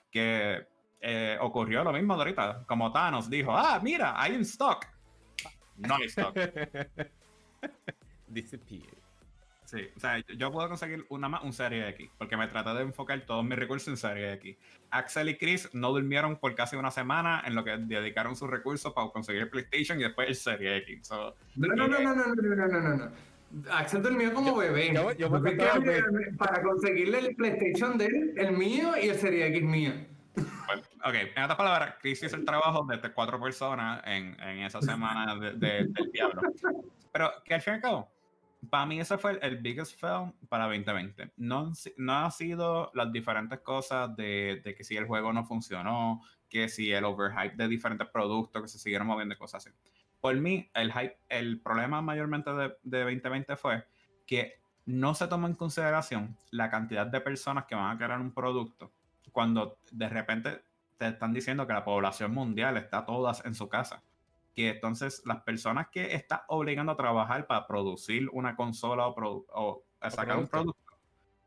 que eh, ocurrió lo mismo de ahorita. Como Thanos dijo, ah, mira, hay un stock. No hay stock. Disappear. Sí, o sea, yo puedo conseguir una más un Serie X, porque me traté de enfocar todos mis recursos en Serie X. Axel y Chris no durmieron por casi una semana en lo que dedicaron sus recursos para conseguir el PlayStation y después el Serie X. So, No, no, no, no, no, no, no, no, no, no. Axel durmió como bebé. yo- yo me para conseguirle el PlayStation de él, el mío y el Serie X mío. Ok, en otras palabras, Chris hizo el trabajo de cuatro personas en, en esa semana de- de- del diablo. Pero que al fin y al cabo, para mí ese fue el, el biggest fail para 2020. No, no ha sido las diferentes cosas de, de que si el juego no funcionó, que si el overhype de diferentes productos que se siguieron moviendo cosas así. Por mí, el hype, el problema mayormente de, de 2020 fue que no se toma en consideración la cantidad de personas que van a crear un producto cuando de repente te están diciendo que la población mundial está todas en su casa. Que entonces las personas que estás obligando a trabajar para producir una consola o, produ- o a sacar un producto.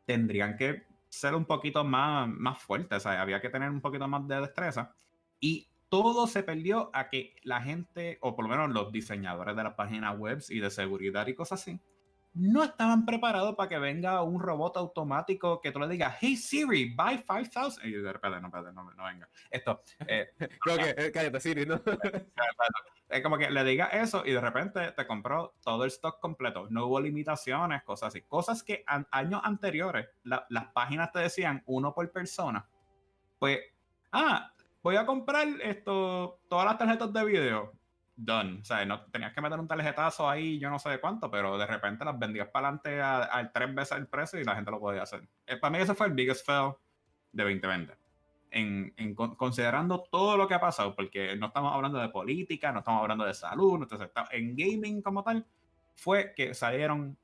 tendrían que ser un poquito más, más fuertes. Sea, había que tener un poquito más de destreza. Y todo se perdió a que la gente, o por lo menos los diseñadores de las páginas web y de seguridad y cosas así, no estaban preparados para que venga un robot automático que tú le digas, hey Siri, buy 5000. Y yo, espérate, no, espérate, no, no venga. Esto, eh, Creo que, eh, cállate, Siri, ¿no? es como que le diga eso y de repente te compró todo el stock completo. No hubo limitaciones, cosas así. Cosas que an- años anteriores la- las páginas te decían uno por persona. Pues, ah, voy a comprar esto, todas las tarjetas de video. Done. O sea, no tenías que meter un tarjetazo ahí, yo no sé de cuánto, pero de repente las vendías para adelante al tres veces el precio y la gente lo podía hacer. Eh, para mí ese fue el biggest fail de 2020 en, en con- considerando todo lo que ha pasado, porque no estamos hablando de política, no estamos hablando de salud, no estamos- en gaming como tal, fue que salieron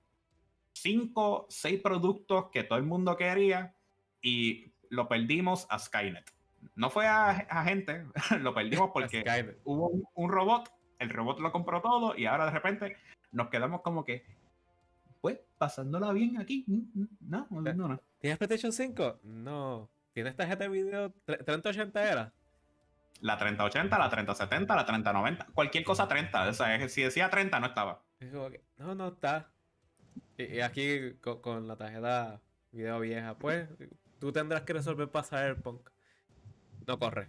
cinco, seis productos que todo el mundo quería y lo perdimos a Skynet. No fue a, a gente, lo perdimos porque hubo un, un robot, el robot lo compró todo y ahora de repente nos quedamos como que, pues, pasándola bien aquí. Mm, mm, No, no, no. no. ¿Tienes PlayStation 5? No. ¿Tienes tarjeta de video? Tre- ¿3080 era? La 3080, la 3070, la 3090, cualquier cosa 30. O sea, si decía 30 no estaba. No, no está. Y, y aquí con, con la tarjeta video vieja, pues tú tendrás que resolver para Cyberpunk. No corre.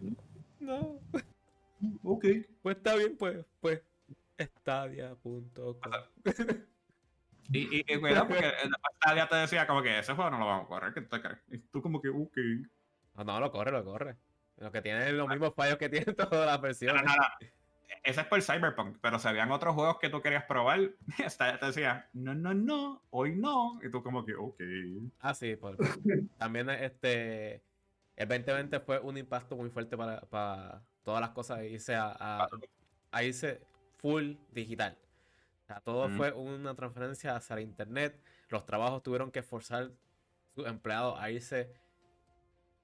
No, Ok. pues está bien, pues, pues. Stadia.com. Y, y, y cuidado, porque ya te decía como que ese juego no lo vamos a correr, ¿qué te crees? Y tú como que, ok. No, no, lo corre, lo corre. Lo que tiene los mismos fallos que tienen todas las No, versiones. no, no. Ese es por Cyberpunk, pero si habían otros juegos que tú querías probar, Stadia te decía, no, no, no, hoy no. Y tú como que, ok. Ah, sí, por- también este el 2020 fue un impacto muy fuerte para, para todas las cosas irse a, a- a irse full digital. O sea, todo fue una transferencia hacia el internet. Los trabajos tuvieron que forzar sus empleados a irse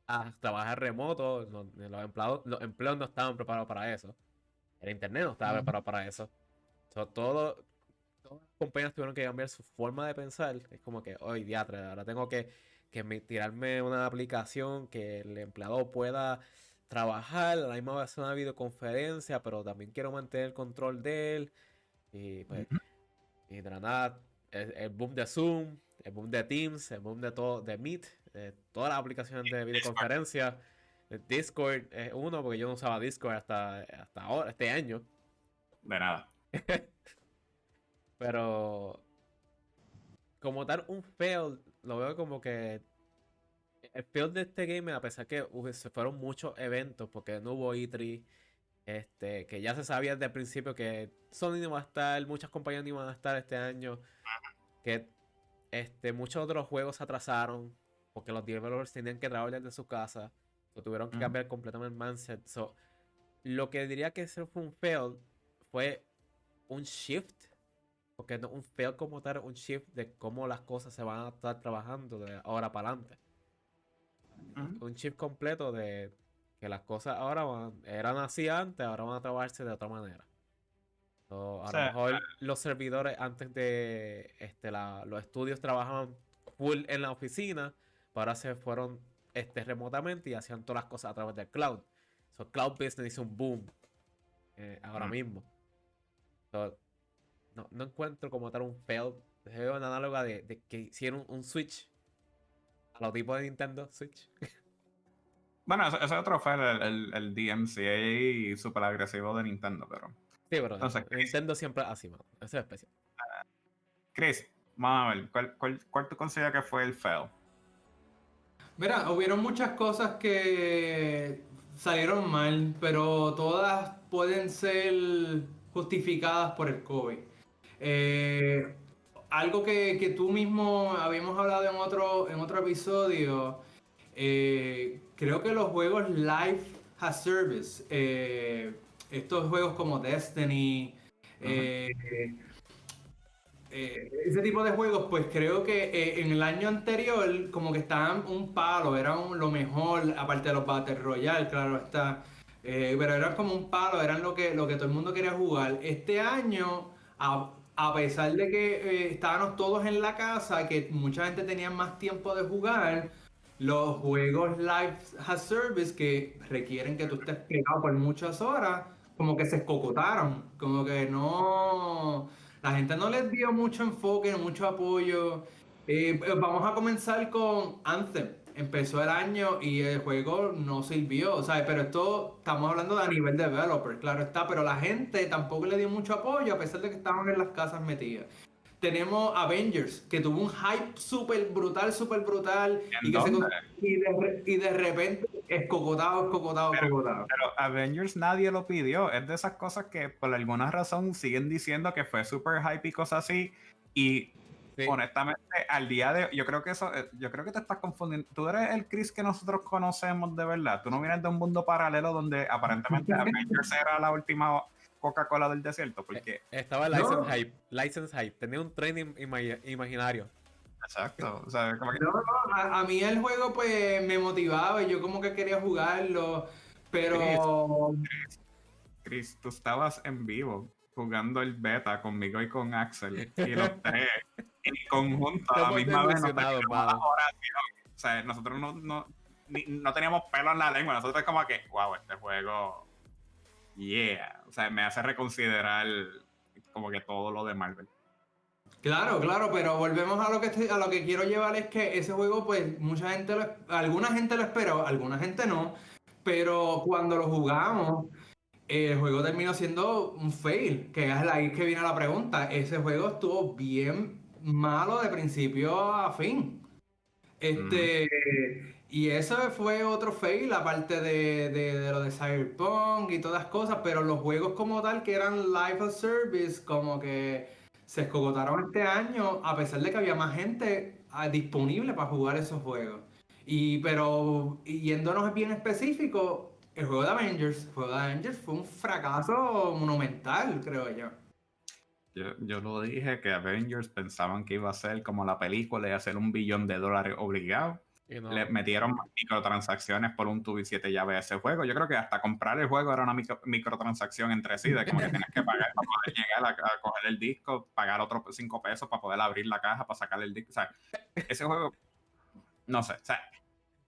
a trabajar remoto. Los, los empleados, los empleos no estaban preparados para eso. El internet no estaba preparado para eso. So, todo, todas las compañías tuvieron que cambiar su forma de pensar. Es como que, hoy diatre, ahora tengo que, que me- tirarme una aplicación que el empleado pueda trabajar, a la misma vez una videoconferencia, pero también quiero mantener el control de él. Y pues, Ujú. y de la nada, el, el boom de Zoom, el boom de Teams, el boom de todo, de Meet, todas las aplicaciones de videoconferencia. el Discord es uno, porque yo no usaba Discord hasta, hasta ahora, este año. De nada. Pero como tal, un fail, lo veo como que el fail de este game, a pesar que se fueron muchos eventos, porque no hubo E3, este, que ya se sabía desde el principio que Sony no iba a estar, muchas compañías no iban a estar este año, que este, muchos otros juegos se atrasaron, porque los developers tenían que trabajar desde su casa, o tuvieron que cambiar completamente el mindset. So, lo que diría que ese fue un fail fue un shift porque no un fail como tal, un shift de cómo las cosas se van a estar trabajando de ahora para adelante. Un shift completo de que las cosas ahora van- eran así antes, ahora van a trabajarse de otra manera. So, a sea, lo mejor los servidores antes de este, la- los estudios trabajaban full en la oficina, pero ahora se fueron este, remotamente y hacían todas las cosas a través del cloud. So, cloud business hizo un boom eh, ahora mismo. So, no, no encuentro como tal un fail. Veo una análoga de, de que hicieron un switch a los tipos de Nintendo Switch. Bueno, ese, ese otro fue el, el, el DMCA súper agresivo de Nintendo, pero. Sí, pero Entonces, Chris- Nintendo siempre así, mano. Eso es especial. Chris, vamos a ver, ¿cuál, cuál, cuál tú consideras que fue el fail? Mira, hubieron muchas cosas que salieron mal, pero todas pueden ser justificadas por el COVID. Eh, algo que, que tú mismo habíamos hablado en otro, en otro episodio, eh, creo que los juegos Live as Service, eh, estos juegos como Destiny, eh, eh, ese tipo de juegos, pues creo que en el año anterior como que estaban un palo, eran lo mejor, aparte de los Battle Royale, claro está, pero eran como un palo, eran lo que, lo que todo el mundo quería jugar. Este año, a, a pesar de que eh, estábamos todos en la casa, que mucha gente tenía más tiempo de jugar, los juegos Live as Service que requieren que tú estés pegado por muchas horas, como que se escocotaron, como que no... La gente no les dio mucho enfoque, mucho apoyo. Eh, vamos a comenzar con Anthem. Empezó el año y el juego no sirvió. O sea, pero esto estamos hablando de a nivel developer, claro está. Pero la gente tampoco le dio mucho apoyo a pesar de que estaban en las casas metidas. Tenemos Avengers, que tuvo un hype súper brutal, súper brutal. ¿En Y, que se dónde? con- y, de, re- y de repente, escocotado, escocotado, Pero- escocotado. Pero Avengers nadie lo pidió. Es de esas cosas que por alguna razón siguen diciendo que fue super hype y cosas así. Y Sí. honestamente, al día de yo creo que eso, eh, yo creo que te estás confundiendo. Tú eres el Chris que nosotros conocemos de verdad. Tú no vienes de un mundo paralelo donde aparentemente Avengers era la última Coca-Cola del desierto. Porque, Estaba No. License Hype. License Hype. Tenía un training ima- imaginario. exacto. O sea, como que No, no, a, a mí el juego pues me motivaba y yo como que quería jugarlo, pero Chris, tú estabas en vivo jugando el beta conmigo y con Axel. Y los tres en conjunto a la misma vez. nos la. O sea, nosotros no, no, ni- no teníamos pelo en la lengua. Nosotros como que, wow, este juego, yeah. O sea, me hace reconsiderar como que todo lo de Marvel. claro, claro, pero volvemos a lo que estoy- a lo que quiero llevar es que ese juego pues mucha gente lo, alguna gente lo esperó, alguna gente no, pero cuando lo jugamos el juego terminó siendo un fail, que es ahí que viene la pregunta. Ese juego estuvo bien malo de principio a fin. Este, y eso fue otro fail, aparte de, de, de lo de Cyberpunk y todas cosas, pero los juegos como tal que eran live as service, como que se escogotaron este año, a pesar de que había más gente ah, disponible para jugar esos juegos. Y pero yéndonos bien específico, el juego de Avengers, el juego de Avengers fue un fracaso monumental, creo yo. Yo, yo lo dije que Avengers pensaban que iba a ser como la película y hacer un billón de dólares obligado. Y no. Le metieron microtransacciones por un tubo y siete llaves a ese juego. Yo creo que hasta comprar el juego era una micro- microtransacción entre sí, de como que tienes que pagar para poder llegar a, a coger el disco, pagar otros cinco pesos para poder abrir la caja para sacar el disco. O sea, ese juego, no sé, o sea,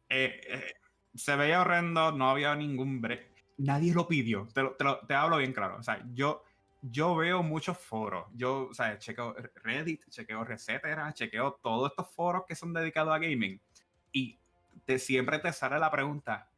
eh, eh, se veía horrendo, no había ningún break. Nadie lo pidió, te, lo- te, lo- te hablo bien claro. O sea, yo, yo veo muchos foros. Yo, o sea, chequeo Reddit, chequeo Resetera, chequeo todos estos foros que son dedicados a gaming. Y te, siempre te sale la pregunta,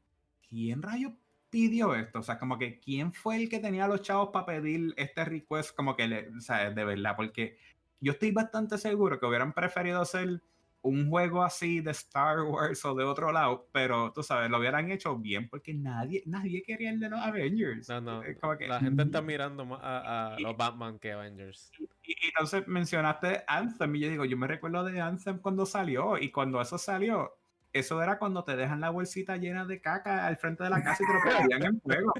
¿quién rayo pidió esto? O sea, como que ¿quién fue el que tenía los chavos para pedir este request? Como que, le, o sea, de verdad, porque yo estoy bastante seguro que hubieran preferido hacer un juego así de Star Wars o de otro lado, pero tú sabes, lo hubieran hecho bien porque nadie, nadie quería el de los Avengers. No, no. Que- La gente está mirando más a, a Y- los Batman que Avengers. y, y entonces mencionaste Anthem y yo digo, yo me recuerdo de Anthem cuando salió y cuando eso salió, eso era cuando te dejan la bolsita llena de caca al frente de la casa y te lo pedían en juego.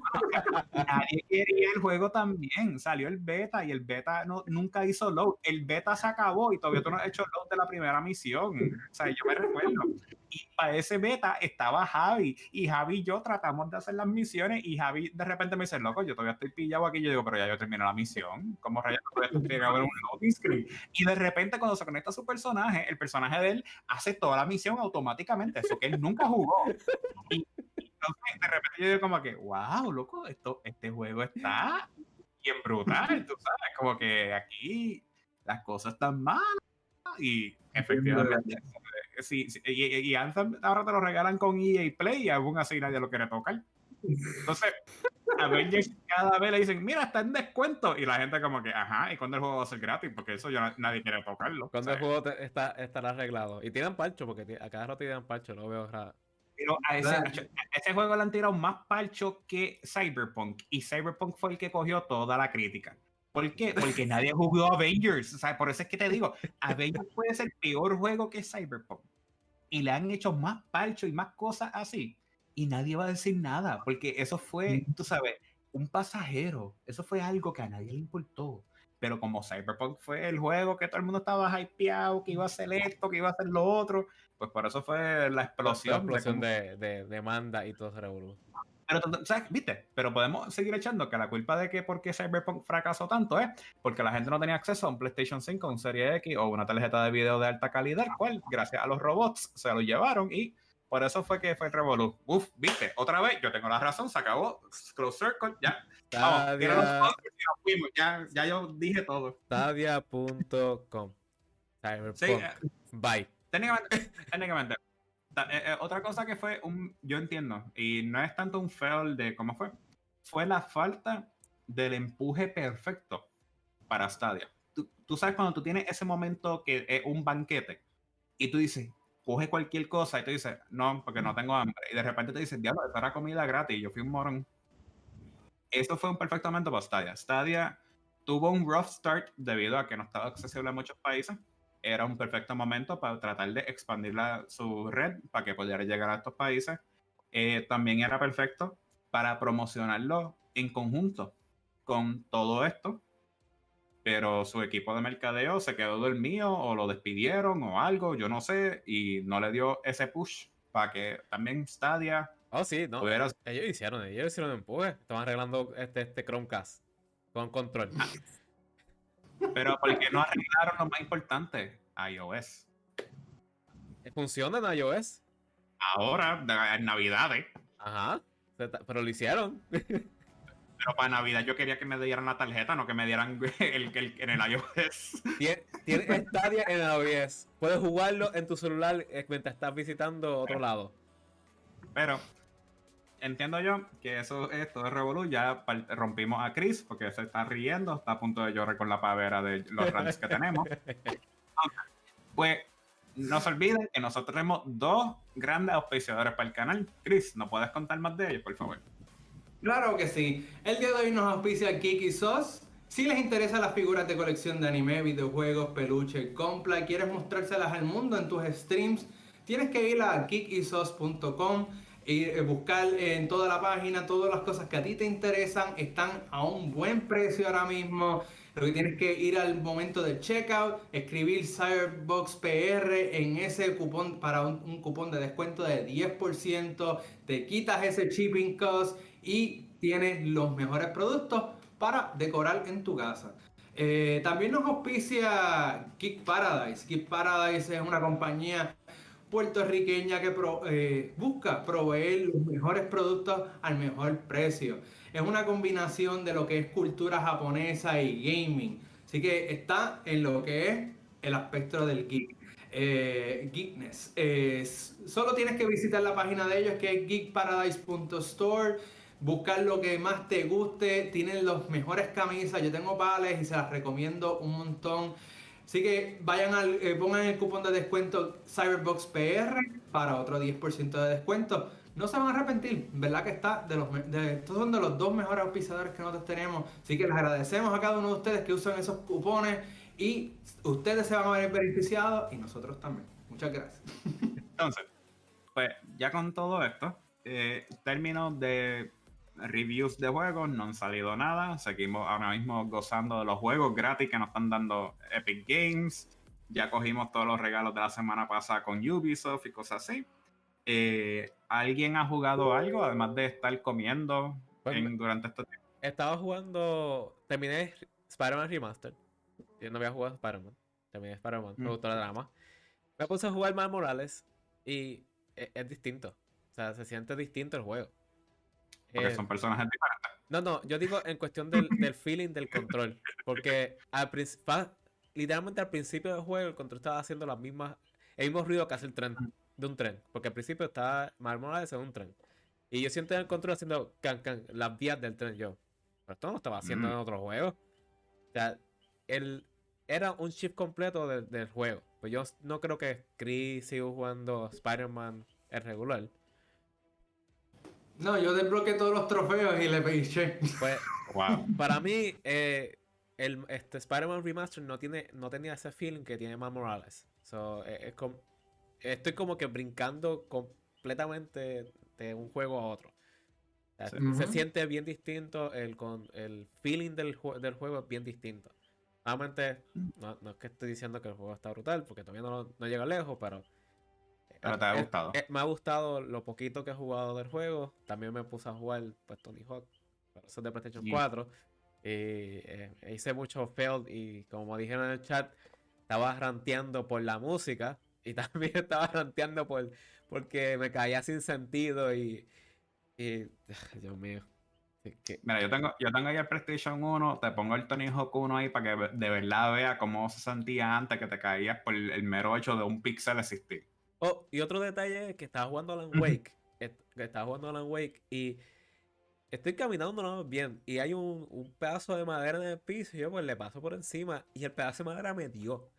Nadie quería el juego también. Salió el beta y el beta no, nunca hizo load. El beta se acabó y todavía tú no has hecho load de la primera misión. O sea, yo me recuerdo. Y para ese beta estaba Javi. Y Javi y yo tratamos de hacer las misiones. Y Javi de repente me dice, loco, yo todavía estoy pillado aquí. Yo digo, pero ya yo terminé la misión. ¿Cómo rayos todavía a ver un loading screen? Y de repente, cuando se conecta a su personaje, el personaje de él hace toda la misión automáticamente. Eso que él nunca jugó. Y entonces, de repente yo digo, como que, wow, loco, esto, este juego está bien brutal. Tú sabes, como que aquí las cosas están malas. Y efectivamente sí, y, y, ahora te lo regalan con EA Play y aún así nadie lo quiere tocar. Entonces, Avengers cada vez le dicen, mira, está en descuento. Y la gente como que, ajá, ¿y cuándo el juego va a ser gratis? Porque eso ya nadie quiere tocarlo. Cuando el juego está, estará arreglado. Y tienen parcho, porque a cada rato tienen parcho, no veo raro. Pero a ese, a ese, juego le han tirado más parcho que Cyberpunk. Y Cyberpunk fue el que cogió toda la crítica. ¿Por qué? Porque nadie jugó Avengers. O sea, por eso es que te digo, Avengers puede ser peor juego que Cyberpunk. Y le han hecho más palcho y más cosas así. Y nadie va a decir nada, porque eso fue, tú sabes, un pasajero. Eso fue algo que a nadie le importó. Pero como Cyberpunk fue el juego que todo el mundo estaba hypeado, que iba a ser esto, que iba a ser lo otro, pues por eso fue la explosión. La explosión de, demanda y todo ese revolución. Pero, ¿sabes? ¿Viste? Pero podemos seguir echando que la culpa de que por qué Cyberpunk fracasó tanto es porque la gente no tenía acceso a un PlayStation 5, un Serie X o una tarjeta de video de alta calidad, cual, gracias a los robots, se lo llevaron y por eso fue que fue el Revolu. Uf, viste, otra vez, yo tengo la razón, se acabó. Close Circle, ya. Vamos, ya, ya yo dije todo. Stadia.com. Cyberpunk. Sí, eh, Bye. Técnicamente, técnicamente eh, eh, otra cosa que fue un, yo entiendo, y no es tanto un fail de cómo fue, fue la falta del empuje perfecto para Stadia. Tú, sabes cuando tú tienes ese momento que es un banquete y tú dices, coge cualquier cosa y tú dices, no, porque no tengo hambre. Y de repente te dicen, diablo, esta era comida gratis. Yo fui un morón. Eso fue un perfecto momento para Stadia. Stadia tuvo un rough start debido a que no estaba accesible en muchos países era un perfecto momento para tratar de expandir su red para que pudiera llegar a estos países. Eh, también era perfecto para promocionarlo en conjunto con todo esto, pero su equipo de mercadeo se quedó dormido o lo despidieron o algo, yo no sé, y no le dio ese push para que también Stadia. Oh, sí, no. Ellos hicieron, ellos hicieron empuje. Estaban arreglando este, este Chromecast con control. Pero porque no arreglaron lo más importante, iOS. ¿Funciona en iOS? Ahora, en Navidades. Ajá, pero lo hicieron. Pero para Navidad yo quería que me dieran la tarjeta, no que me dieran el, el, en el iOS. Tiene Stadia en el iOS. Puedes jugarlo en tu celular eh, mientras estás visitando otro lado. Pero entiendo yo que eso es todo Revolu. Ya rompimos a Chris porque se está riendo, está a punto de llorar con la pavera de los rants que tenemos. Pues no se olviden que nosotros tenemos dos grandes auspiciadores para el canal. Chris, ¿no puedes contar más de ellos, por favor? Claro que sí. El día de hoy nos auspicia Kiki Sos. Si les interesan las figuras de colección de anime, videojuegos, peluche, compra quieres mostrárselas al mundo en tus streams, tienes que ir a kikisos.com y eh, buscar en toda la página todas las cosas que a ti te interesan. Están a un buen precio ahora mismo. Lo que tienes que ir al momento del checkout, escribir Cyberbox PR en ese cupón para un, cupón de descuento de 10%, te quitas ese shipping cost y tienes los mejores productos para decorar en tu casa. Eh, también nos auspicia Kick Paradise. Kick Paradise es una compañía puertorriqueña que eh, busca proveer los mejores productos al mejor precio. Es una combinación de lo que es cultura japonesa y gaming. Así que está en lo que es el aspecto del geek. Eh, geekness. solo tienes que visitar la página de ellos que es geekparadise.store. Buscar lo que más te guste. Tienen los mejores camisas. Yo tengo pales y se las recomiendo un montón. Así que vayan al, eh, pongan el cupón de descuento CyberboxPR para otro 10% de descuento. No se van a arrepentir, ¿verdad? Que está de los estos son de los dos mejores auspiciadores que nosotros tenemos. Así que les agradecemos a cada uno de ustedes que usan esos cupones y ustedes se van a ver beneficiados y nosotros también. Muchas gracias. Entonces, pues ya con todo esto, eh, términos de reviews de juegos, no han salido nada. Seguimos ahora mismo gozando de los juegos gratis que nos están dando Epic Games. Ya cogimos todos los regalos de la semana pasada con Ubisoft y cosas así. eh, ¿alguien ha jugado algo además de estar comiendo Pues en- durante este tiempo? Estaba jugando. Terminé Spider-Man Remastered. Yo no había jugado Spider-Man. Terminé Spider-Man. Me Mm. gustó la drama. Me puse a jugar Miles Morales. Y es, es distinto. O sea, se siente distinto el juego. Porque Eh, son personajes diferentes. No, no, yo digo en cuestión del, del feeling del control. Porque al literalmente al principio del juego el control estaba haciendo las mismas, el mismo ruido que hace el tren, de un tren. Porque al principio estaba Miles Morales en un tren. Y yo siento el control haciendo can, can, las vías del tren yo. Pero esto no lo estaba haciendo Mm. en otro juego. O sea, el, era un shift completo del- del juego. Pues yo no creo que Chris siga jugando Spider-Man el regular. No, yo desbloqueé todos los trofeos y le piché. Pues Wow. Para mí, eh, el este Spider-Man Remaster no, tiene, no tenía ese feeling que tiene Miles Morales. So, eh, es com- estoy como que brincando completamente de un juego a otro. O sea, Sí. Se Ujú. siente bien distinto, el, con, el feeling del, del juego es bien distinto. Obviamente, no, no es que estoy diciendo que el juego está brutal, porque todavía no, no llega lejos, pero... Pero te ha eh, gustado. eh, me ha gustado lo poquito que he jugado del juego. También me puse a jugar pues, Tony Hawk, pero eso es de PlayStation Sí. 4. Y eh, hice mucho failed y como dijeron en el chat, estaba ranteando por la música y también estaba ranteando por porque me caía sin sentido y, y Dios mío. que- Mira, yo tengo, yo tengo ahí el PlayStation 1, te pongo el Tony Hawk 1 ahí para que de verdad vea cómo se sentía antes que te caías por el mero hecho de un pixel existir. Oh, y otro detalle es que estaba jugando Alan. Wake. estaba jugando Alan Wake y estoy caminando bien. Y hay un, un pedazo de madera en el piso. Y yo pues le paso por encima. Y el pedazo de madera me dio.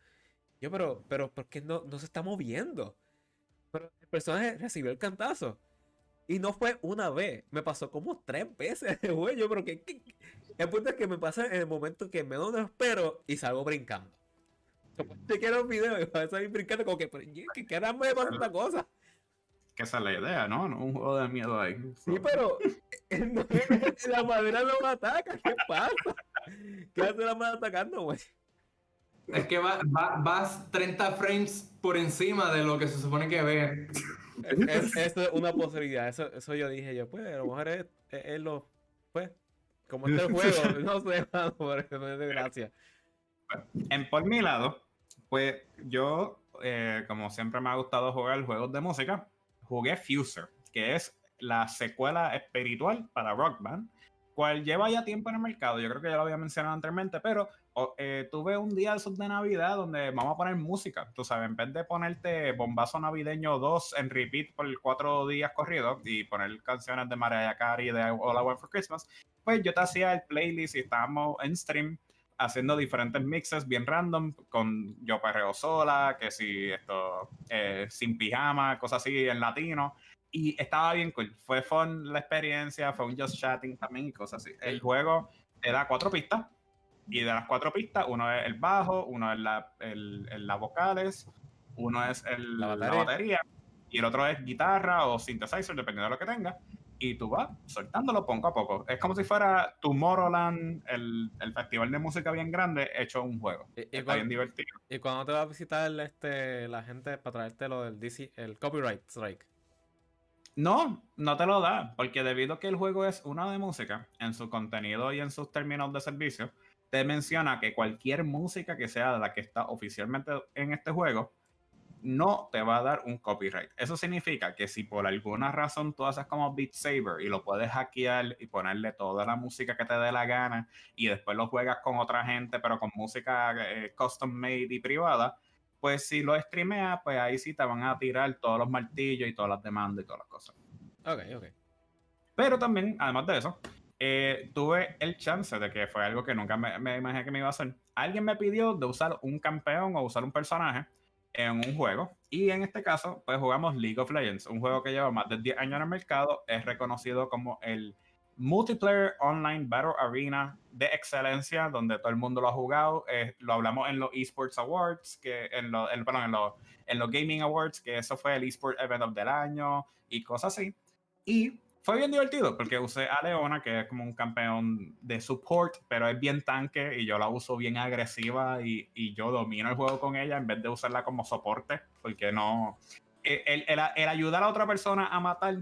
Yo, pero, pero, ¿por qué no, no se está moviendo? Pero el personaje recibió el cantazo. Y no fue una vez. Me pasó como tres veces juego. Yo, pero que- El punto es que me pasa en el momento que menos lo espero y salgo brincando. Te quiero un video y voy a salir brincando como que, pero, ¿qué caramba me pasa esta cosa? Que esa es la idea, ¿no? No un juego de miedo ahí. Sí, pero eh, no, la madera no me ataca. ¿Qué pasa? ¿Qué hace la madera atacando, güey? Es que va- va- vas 30 frames por encima de lo que se supone que ve. Es- eso es una posibilidad. Eso, eso yo dije yo, pues, a lo mejor es, es- es lo. Pues, como está el juego, no sé, mano, por eso me hace gracia. En por mi lado, pues yo, eh, como siempre me ha gustado jugar juegos de música, jugué Fuser, que es la secuela espiritual para Rock Band, cual lleva ya tiempo en el mercado. Yo creo que ya lo había mencionado anteriormente, pero o- eh, tuve un día de Navidad donde vamos a poner música. Tú sabes, en vez de ponerte Bombazo Navideño 2 en repeat por cuatro días corridos y poner canciones de Mariah Carey de All I Want for Christmas, pues yo te hacía el playlist y estábamos en stream haciendo diferentes mixes bien random con yo perreo sola, que si esto eh, sin pijama, cosas así en latino. Y estaba bien cool. Fue fun la experiencia, fue un just chatting también y cosas así. El juego te da cuatro pistas y de las cuatro pistas, uno es el bajo, uno es la, el, el- las vocales, uno es el- La la, batería. batería. y el otro es guitarra o synthesizer, dependiendo de lo que tengas. Y tú vas soltándolo poco a poco. Es como si fuera Tomorrowland, el, el festival de música bien grande, hecho un juego. Y, y Está cuan- bien divertido. y cuando te va a visitar este, la gente para traerte lo del DC, el copyright strike. No, no te lo da, porque debido a que el juego es una de música, en su contenido y en sus términos de servicio, te menciona que cualquier música que sea de la que está oficialmente en este juego, no te va a dar un copyright. Eso significa que si por alguna razón tú haces como Beat Saber y lo puedes hackear y ponerle toda la música que te dé la gana y después lo juegas con otra gente, pero con música eh, custom made y privada, pues si lo streameas, pues ahí sí te van a tirar todos los martillos y todas las demandas y todas las cosas. Ok, ok. Pero también, además de eso, eh, tuve el chance de que fue algo que nunca me, me imaginé que me iba a hacer. Alguien me pidió de usar un campeón o usar un personaje en un juego. Y en este caso, pues jugamos League of Legends, un juego que lleva más de 10 años en el mercado. Es reconocido como el multiplayer online battle arena de excelencia, donde todo el mundo lo ha jugado. Eh, lo hablamos en los esports awards, que en los, en, perdón, en los, en los gaming awards, que eso fue el esport event of del año y cosas así. Y fue bien divertido porque usé a Leona, que es como un campeón de support, pero es bien tanque y yo la uso bien agresiva y, y yo domino el juego con ella en vez de usarla como soporte, porque no. el, el, el ayudar a otra persona a matar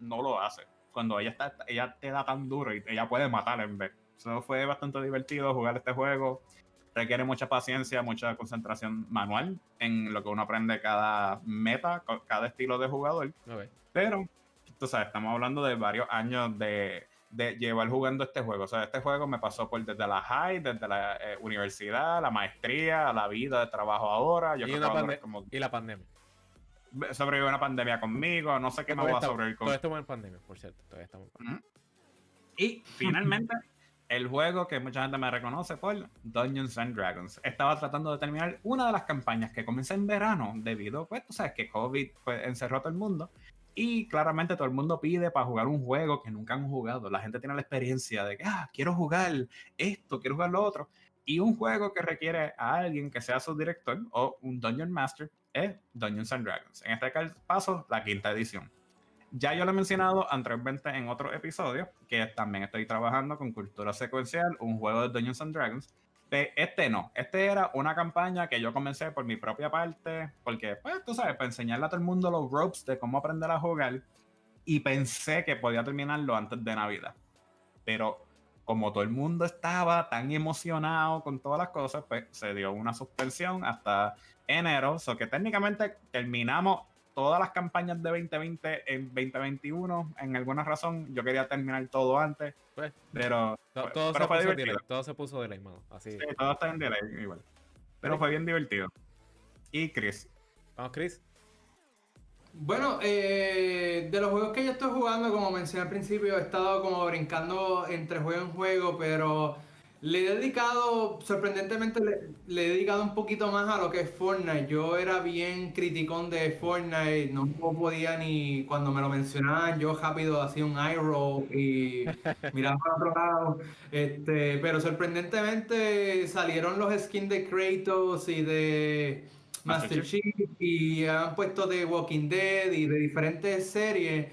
no lo hace. Cuando ella está, ella te da tan duro y ella puede matar en vez. Eso fue bastante divertido jugar este juego. Requiere mucha paciencia, mucha concentración manual en lo que uno aprende cada meta, cada estilo de jugador. Ok. Pero, tú sabes, estamos hablando de varios años de, de llevar jugando este juego. O sea, este juego me pasó por desde la high, desde la eh, universidad, la maestría, la vida de trabajo ahora. Yo Y, creo una que va como y la pandemia. sobrevivió una pandemia conmigo, no sé qué me voy Todavía a sobrevivir con Todavía estamos en pandemia, por cierto. Todavía estamos en pandemia. Y finalmente, el juego que mucha gente me reconoce por Dungeons and Dragons. Estaba tratando de terminar una de las campañas que comencé en verano debido, pues, tú sabes que COVID pues, encerró a todo el mundo. Y claramente todo el mundo pide para jugar un juego que nunca han jugado. La gente tiene la experiencia de que, ah, quiero jugar esto, quiero jugar lo otro. Y un juego que requiere a alguien que sea su director o un Dungeon Master es Dungeons and Dragons. En este caso, la quinta edición. Ya yo lo he mencionado anteriormente en otro episodio, que también estoy trabajando con Cultura Secuencial, un juego de Dungeons and Dragons. Este no, este era una campaña que yo comencé por mi propia parte, porque, pues, tú sabes, para enseñarle a todo el mundo los ropes de cómo aprender a jugar, y pensé que podía terminarlo antes de Navidad. Pero como todo el mundo estaba tan emocionado con todas las cosas, pues se dio una suspensión hasta enero, o que técnicamente terminamos todas las campañas de 2020 en 2021. En alguna razón, yo quería terminar todo antes, Pues, pero, to- todo, pero se fue delay, todo se puso delay, mano. Así. Sí, todo está en delay igual. Pero fue bien divertido. Y Chris, Vamos, Chris. Bueno, eh, de los juegos que yo estoy jugando, como mencioné al principio, he estado como brincando entre juego en juego, pero le he dedicado, sorprendentemente, le, le he dedicado un poquito más a lo que es Fortnite. Yo era bien criticón de Fortnite, no podía ni, cuando me lo mencionaban, yo rápido hacía un eye roll y miraba para otro lado. Este, pero sorprendentemente salieron los skins de Kratos y de Master Master Chief y han puesto de Walking Dead y de diferentes series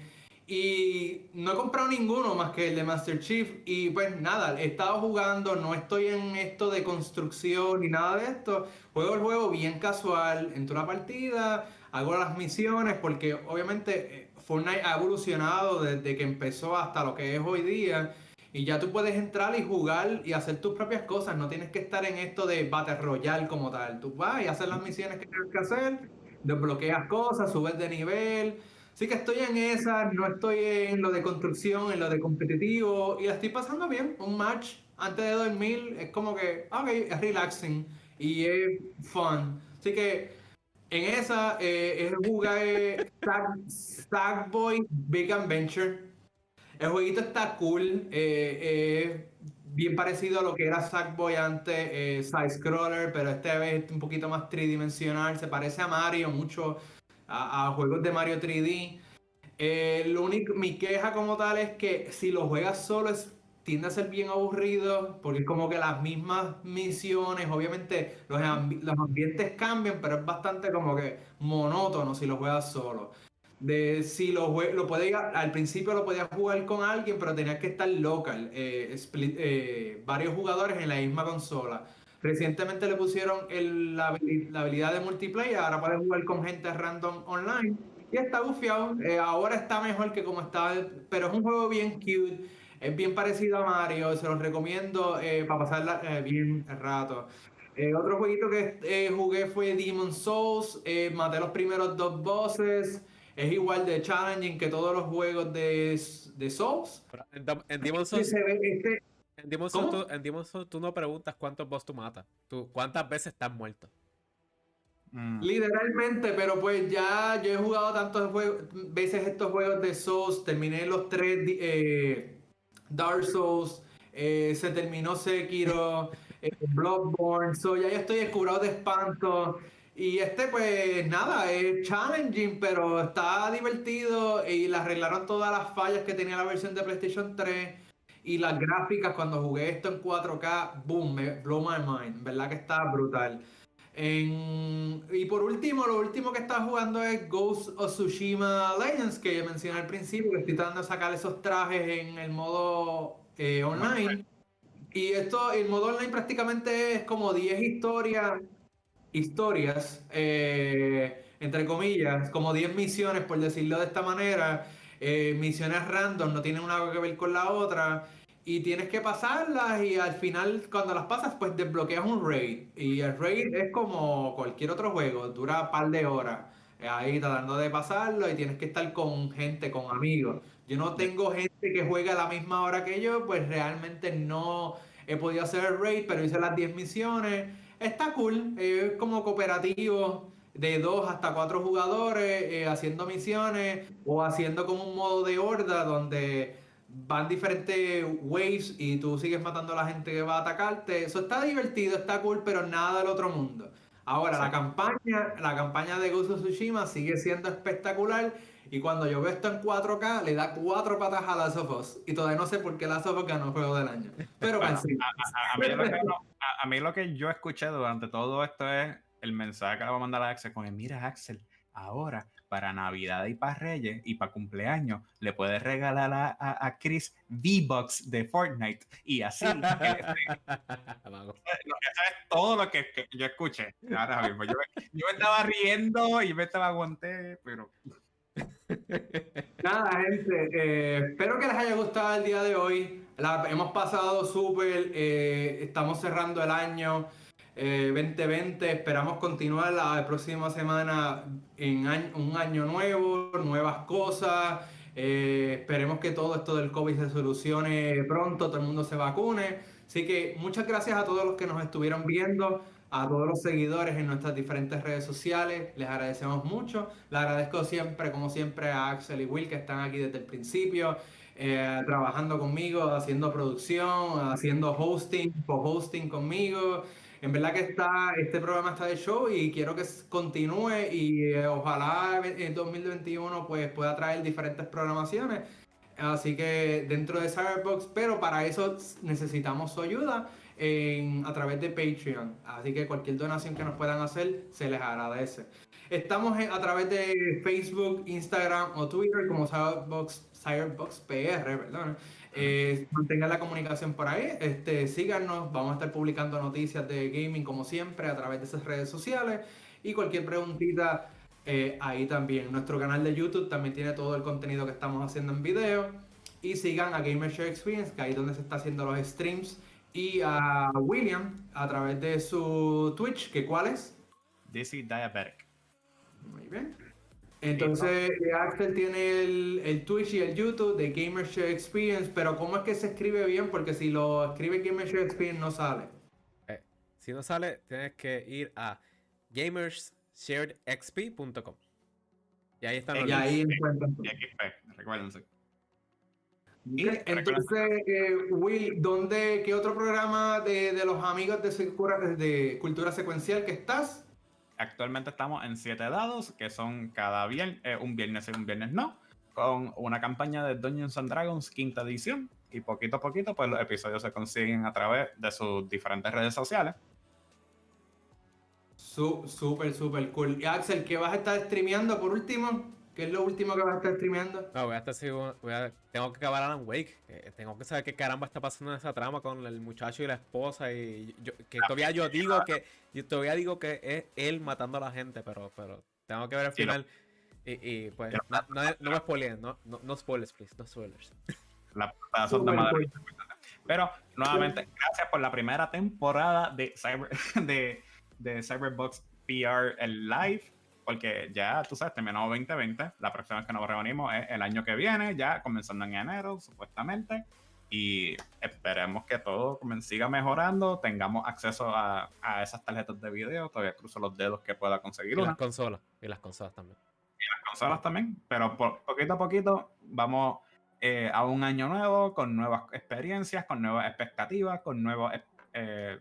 y no he comprado ninguno más que el de Master Chief y pues nada, he estado jugando, no estoy en esto de construcción ni nada de esto, juego el juego bien casual, entro a una partida, hago las misiones porque obviamente eh, Fortnite ha evolucionado desde que empezó hasta lo que es hoy día y ya tú puedes entrar y jugar y hacer tus propias cosas. No tienes que estar en esto de Battle Royale como tal. Tú vas y haces las misiones que tienes que hacer, desbloqueas cosas, subes de nivel. Así que estoy en esa, no estoy en lo de construcción, en lo de competitivo y la estoy pasando bien. Un match antes de dormir es como que, ok, es relaxing y es fun. Así que en esa eh, es jugar eh, Stackboy Big Adventure. El jueguito está cool, eh, es bien parecido a lo que era Sackboy antes, eh, side scroller, pero esta vez es un poquito más tridimensional, se parece a Mario mucho, a, juegos de Mario 3D. Eh, único, mi queja como tal es que si lo juegas solo tiende a ser bien aburrido, porque es como que las mismas misiones, obviamente los, ambi- los ambientes cambian, pero es bastante como que monótono si lo juegas solo de si lo, jue- lo al principio lo podías jugar con alguien pero tenías que estar local eh, eh, varios jugadores en la misma consola recientemente le pusieron el- la, habili- la habilidad de multiplayer ahora puedes jugar con gente random online y está bufiado eh, ahora está mejor que como estaba pero es un juego bien cute es bien parecido a Mario se los recomiendo eh, para pasarla eh, bien el rato eh, otro jueguito que jugué fue Demon Souls. maté los primeros dos bosses. Es igual de challenging que todos los juegos de, de Souls. En, en Souls, este, en Demon's Souls tú, Souls tú no preguntas cuántos boss tú matas. Tú, ¿Cuántas veces estás muerto? mm, literalmente, pero pues ya yo he jugado tantas veces estos juegos de Souls. Terminé los tres eh, Dark Souls. eh, se terminó Sekiro. eh, Bloodborne. So ya yo estoy escurado de espanto. Y este, pues nada, es challenging, pero está divertido. Y le arreglaron todas las fallas que tenía la versión de PlayStation 3. Y las gráficas, cuando jugué esto en 4K, boom, me blow my mind. ¿Verdad que está brutal? Y por último, lo último que está jugando es Ghost of Tsushima Legends, que yo mencioné al principio, que estoy tratando de sacar esos trajes en el modo eh, online. Y esto, el modo online prácticamente es como 10 historias, historias, eh, entre comillas, como 10 misiones, por decirlo de esta manera, eh, misiones random, no tienen nada que ver con la otra. Y tienes que pasarlas y al final cuando las pasas pues desbloqueas un raid. Y el raid es como cualquier otro juego, dura un par de horas eh, ahí tratando de pasarlo y tienes que estar con gente, con amigos. Yo no tengo gente que juegue a la misma hora que yo, pues realmente no he podido hacer el raid, pero hice las 10 misiones. Está cool, es como cooperativo de dos hasta cuatro jugadores eh, haciendo misiones o haciendo como un modo de horda donde van diferentes waves y tú sigues matando a la gente que va a atacarte. Eso está divertido, está cool, pero nada del otro mundo. Ahora, la campaña, la campaña de Ghost of Tsushima sigue siendo espectacular. Y cuando yo veo esto en 4K, le da cuatro patas a Last of Us. Y todavía no sé por qué Last of Us ganó Juego del Año. Pero a, a, mí lo que yo escuché durante todo esto es el mensaje que le voy a mandar a Axel con el, mira Axel, ahora para Navidad y para Reyes y para cumpleaños le puedes regalar a, a, Chris V-Bucks de Fortnite y así. eso es todo lo que, yo escuché. Ahora mismo, yo, yo, me estaba riendo y me estaba aguanté, pero... Nada, gente, eh, espero que les haya gustado el día de hoy. La, hemos pasado súper, eh, estamos cerrando el año. 2020. Eh, esperamos continuar la próxima semana en un año nuevo, nuevas cosas. Eh, esperemos que todo esto del COVID se solucione pronto, todo el mundo se vacune. Así que muchas gracias a todos los que nos estuvieron viendo, a todos los seguidores en nuestras diferentes redes sociales. Les agradecemos mucho. Le agradezco siempre, como siempre, a Axel y Will que están aquí desde el principio. Eh, trabajando conmigo, haciendo producción, haciendo hosting, co-hosting conmigo. En verdad que está, este programa está de show y quiero que continúe y eh, ojalá en 2021 pues pueda traer diferentes programaciones. Así que dentro de Cyberbox, pero para eso necesitamos su ayuda a través de Patreon. Así que cualquier donación que nos puedan hacer se les agradece. Estamos a través de Facebook, Instagram o Twitter como Cyberbox, Cyberbox PR, perdón. Eh, mantengan la comunicación por ahí, este, síganos, vamos a estar publicando noticias de gaming como siempre a través de esas redes sociales y cualquier preguntita eh, ahí también. Nuestro canal de YouTube también tiene todo el contenido que estamos haciendo en video y sigan a Gamershare Experience, que ahí es donde se está haciendo los streams y a William a través de su Twitch, que cuál es? DC Diabetic. Muy bien. Entonces, Axel tiene el, el, Twitch y el YouTube de Gamershare Experience, pero ¿cómo es que se escribe bien? Porque si lo escribe Gamershare Experience no sale. Eh, si no sale, tienes que ir a gamerssharedxp.com. Y ahí están los Y ahí encuentran. recuérdense. Y entonces, eh, Will, ¿dónde, qué otro programa de, de los amigos de, de Cultura Secuencial que estás? Actualmente estamos en siete dados, que son cada viernes, eh, un viernes y un viernes no, con una campaña de Dungeons and Dragons quinta edición. Y poquito a poquito, pues los episodios se consiguen a través de sus diferentes redes sociales. Súper, súper cool. Y Axel, ¿qué vas a estar streameando por último? ¿Qué es lo último que vas a estar streameando? No, voy a estar voy a, tengo que acabar Alan Wake. Eh, tengo que saber qué caramba está pasando en esa trama con el muchacho y la esposa. Y yo, que todavía yo digo que yo todavía digo que es él matando a la gente, pero, pero tengo que ver el final. Y, pues no, no, me spoileen, no, no, spoilers, please, no spoilers. La son de madre. Pero nuevamente, gracias por la primera temporada de Cyber de, de Cyberbox PR el live porque ya, tú sabes, terminó 2020, la próxima vez que nos reunimos es el año que viene, ya comenzando en enero, supuestamente, y esperemos que todo siga mejorando, tengamos acceso a, esas tarjetas de video, todavía cruzo los dedos que pueda conseguir. Y las consolas, y las consolas también. Y las consolas también, pero poquito a poquito vamos eh, a un año nuevo, con nuevas experiencias, con nuevas expectativas, con nuevas... Eh,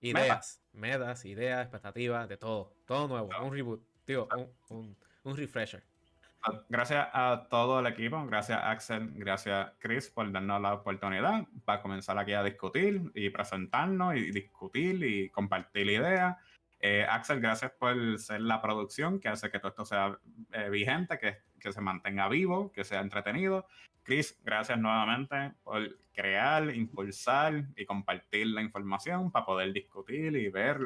ideas, metas, ideas, expectativas, de todo, todo nuevo, un reboot un, un, refresher. Ah, gracias a todo el equipo, gracias Axel, gracias Chris por darnos la oportunidad para comenzar aquí a discutir y presentarnos y discutir y compartir ideas. Eh, Axel, gracias por ser la producción que hace que todo esto sea eh, vigente, que, que, se mantenga vivo, que sea entretenido. Chris, gracias nuevamente por crear, impulsar y compartir la información para poder discutir y ver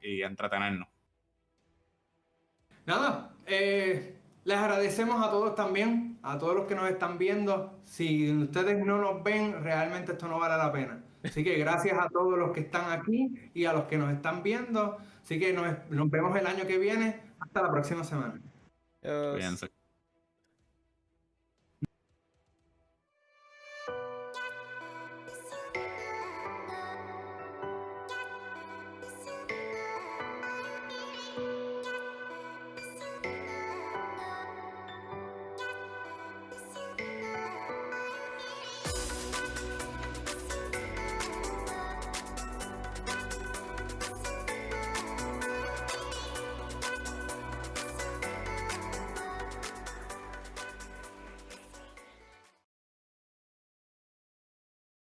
y entretenernos. Nada, eh, les agradecemos a todos también, a todos los que nos están viendo. Si ustedes no nos ven, realmente esto no vale la pena. Así que gracias a todos los que están aquí y a los que nos están viendo. Así que nos, nos vemos el año que viene. Hasta la próxima semana.